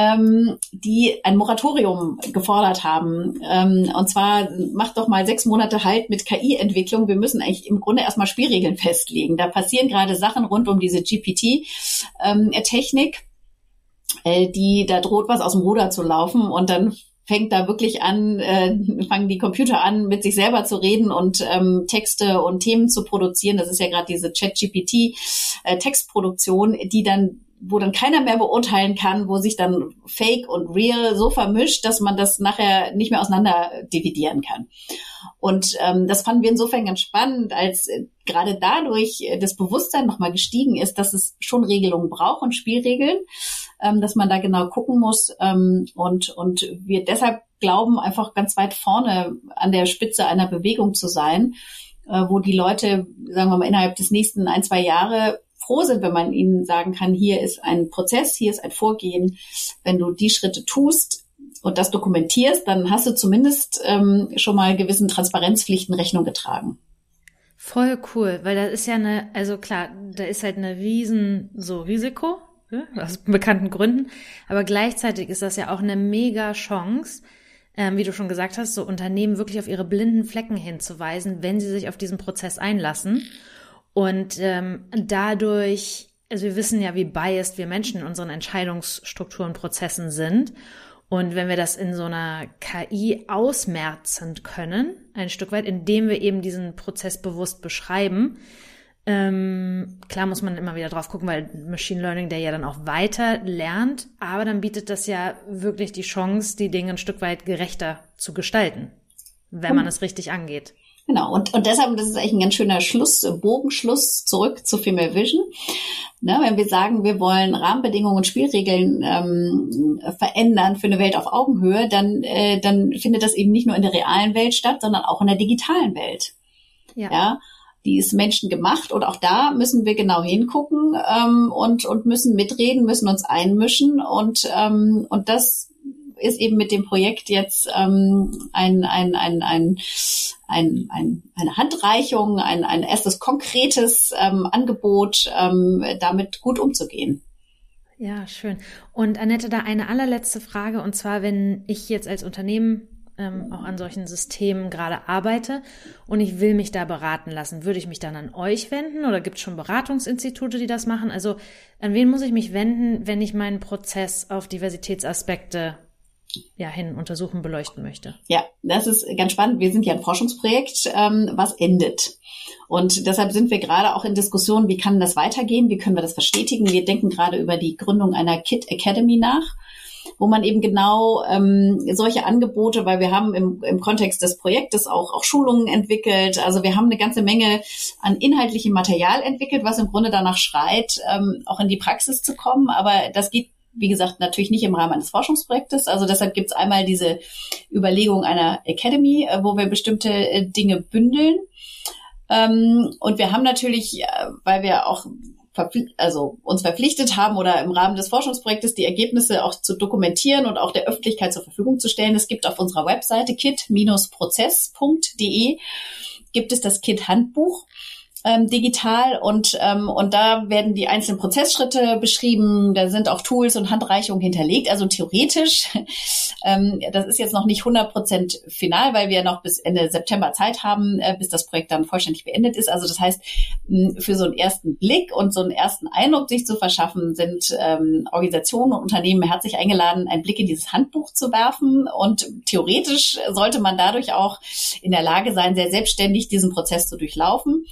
ähm, die ein Moratorium gefordert haben. Ähm, und zwar macht doch mal sechs Monate halt mit KI-Entwicklung. Wir müssen eigentlich im Grunde erstmal Spielregeln festlegen. Da passieren gerade Sachen rund um diese GPT-Technik, ähm, äh, die da droht was aus dem Ruder zu laufen und dann fängt da wirklich an, äh, fangen die Computer an, mit sich selber zu reden und ähm, Texte und Themen zu produzieren. Das ist ja gerade diese Chat-GPT-Textproduktion, äh, die dann wo dann keiner mehr beurteilen kann, wo sich dann Fake und Real so vermischt, dass man das nachher nicht mehr auseinander dividieren kann. Und ähm, das fanden wir insofern ganz spannend, als äh, gerade dadurch äh, das Bewusstsein nochmal gestiegen ist, dass es schon Regelungen braucht und Spielregeln, ähm, dass man da genau gucken muss ähm, und, und wir deshalb glauben, einfach ganz weit vorne an der Spitze einer Bewegung zu sein, äh, wo die Leute, sagen wir mal, innerhalb des nächsten ein, zwei Jahre froh sind, wenn man ihnen sagen kann, hier ist ein Prozess, hier ist ein Vorgehen. Wenn du die Schritte tust und das dokumentierst, dann hast du zumindest ähm, schon mal gewissen Transparenzpflichten Rechnung getragen. Voll cool, weil da ist ja eine, also klar, da ist halt eine riesen so Risiko, ja, aus bekannten Gründen, aber gleichzeitig ist das ja auch eine mega Chance, ähm, wie du schon gesagt hast, so Unternehmen wirklich auf ihre blinden Flecken hinzuweisen, wenn sie sich auf diesen Prozess einlassen. Und ähm, dadurch, also wir wissen ja, wie biased wir Menschen in unseren Entscheidungsstrukturen, Prozessen sind. Und wenn wir das in so einer KI ausmerzen können, ein Stück weit, indem wir eben diesen Prozess bewusst beschreiben, ähm, klar muss man immer wieder drauf gucken, weil Machine Learning der ja dann auch weiter lernt, aber dann bietet das ja wirklich die Chance, die Dinge ein Stück weit gerechter zu gestalten, wenn man es richtig angeht. Genau, und, und deshalb, das ist eigentlich ein ganz schöner Schluss, Bogenschluss zurück zu Female Vision. Ne, wenn wir sagen, wir wollen Rahmenbedingungen und Spielregeln ähm, verändern für eine Welt auf Augenhöhe, dann, äh, dann findet das eben nicht nur in der realen Welt statt, sondern auch in der digitalen Welt. Ja. ja? Die ist menschengemacht und auch da müssen wir genau hingucken ähm, und, und müssen mitreden, müssen uns einmischen und, ähm, und das ist eben mit dem Projekt jetzt ähm, ein, ein, ein, ein, ein, ein, eine Handreichung, ein, ein erstes konkretes ähm, Angebot, ähm, damit gut umzugehen. Ja, schön. Und Annette, da eine allerletzte Frage, und zwar, wenn ich jetzt als Unternehmen ähm, auch an solchen Systemen gerade arbeite und ich will mich da beraten lassen, würde ich mich dann an euch wenden oder gibt es schon Beratungsinstitute, die das machen? Also an wen muss ich mich wenden, wenn ich meinen Prozess auf Diversitätsaspekte ja, hin untersuchen, beleuchten möchte. Ja, das ist ganz spannend. Wir sind ja ein Forschungsprojekt, ähm, was endet. Und deshalb sind wir gerade auch in Diskussionen, wie kann das weitergehen, wie können wir das verstetigen. Wir denken gerade über die Gründung einer Kit Academy nach wo man eben genau ähm, solche Angebote, weil wir haben im, im Kontext des Projektes auch, auch Schulungen entwickelt. Also wir haben eine ganze Menge an inhaltlichem Material entwickelt, was im Grunde danach schreit, ähm, auch in die Praxis zu kommen. Aber das geht wie gesagt, natürlich nicht im Rahmen eines Forschungsprojektes. Also deshalb gibt es einmal diese Überlegung einer Academy, äh, wo wir bestimmte äh, Dinge bündeln. Ähm, und wir haben natürlich, äh, weil wir auch also uns verpflichtet haben oder im Rahmen des Forschungsprojektes die Ergebnisse auch zu dokumentieren und auch der Öffentlichkeit zur Verfügung zu stellen. Es gibt auf unserer Webseite kit-prozess.de gibt es das Kit-Handbuch ähm, digital und, ähm, und da werden die einzelnen Prozessschritte beschrieben. Da sind auch Tools und Handreichungen hinterlegt. Also theoretisch, ähm, das ist jetzt noch nicht 100 Prozent final, weil wir noch bis Ende September Zeit haben, äh, bis das Projekt dann vollständig beendet ist. Also das heißt, für so einen ersten Blick und so einen ersten Eindruck sich zu verschaffen, sind ähm, Organisationen und Unternehmen herzlich eingeladen, einen Blick in dieses Handbuch zu werfen. Und theoretisch sollte man dadurch auch in der Lage sein, sehr selbstständig diesen Prozess zu durchlaufen.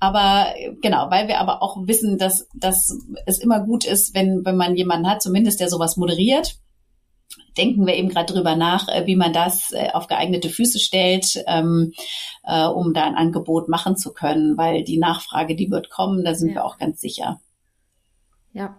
Aber genau, weil wir aber auch wissen, dass, dass es immer gut ist, wenn, wenn man jemanden hat, zumindest der sowas moderiert, denken wir eben gerade drüber nach, äh, wie man das äh, auf geeignete Füße stellt, ähm, äh, um da ein Angebot machen zu können, weil die Nachfrage, die wird kommen, da sind ja. wir auch ganz sicher. Ja,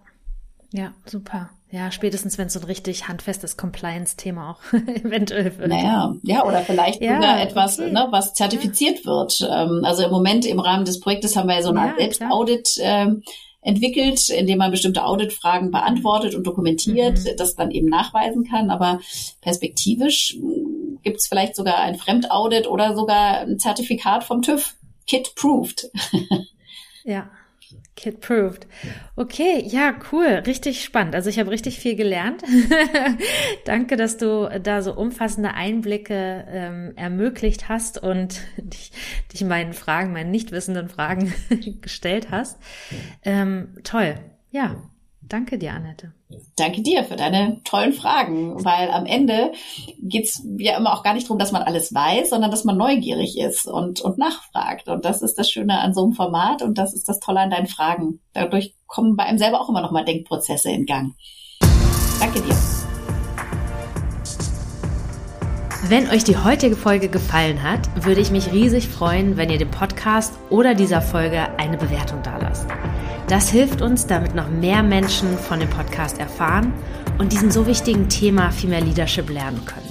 ja, super. Ja, spätestens wenn es so ein richtig handfestes Compliance-Thema auch eventuell wird. Naja, ja, oder vielleicht ja, sogar etwas, okay. ne, was zertifiziert ja. wird. Ähm, also im Moment im Rahmen des Projektes haben wir ja so eine ja, Selbstaudit ähm, entwickelt, indem man bestimmte Auditfragen beantwortet und dokumentiert, mhm. das dann eben nachweisen kann. Aber perspektivisch hm, gibt es vielleicht sogar ein Fremdaudit oder sogar ein Zertifikat vom TÜV. Kit proved. ja, Kid proved. Okay, ja, cool, richtig spannend. Also ich habe richtig viel gelernt. Danke, dass du da so umfassende Einblicke ähm, ermöglicht hast und dich, dich meinen Fragen, meinen nicht wissenden Fragen gestellt hast. Ähm, toll, ja. Danke dir, Annette. Danke dir für deine tollen Fragen, weil am Ende geht's ja immer auch gar nicht darum, dass man alles weiß, sondern dass man neugierig ist und, und nachfragt. Und das ist das Schöne an so einem Format und das ist das Tolle an deinen Fragen. Dadurch kommen bei einem selber auch immer noch mal Denkprozesse in Gang. Danke dir. Wenn euch die heutige Folge gefallen hat, würde ich mich riesig freuen, wenn ihr dem Podcast oder dieser Folge eine Bewertung dalasst. Das hilft uns, damit noch mehr Menschen von dem Podcast erfahren und diesem so wichtigen Thema Female Leadership lernen können.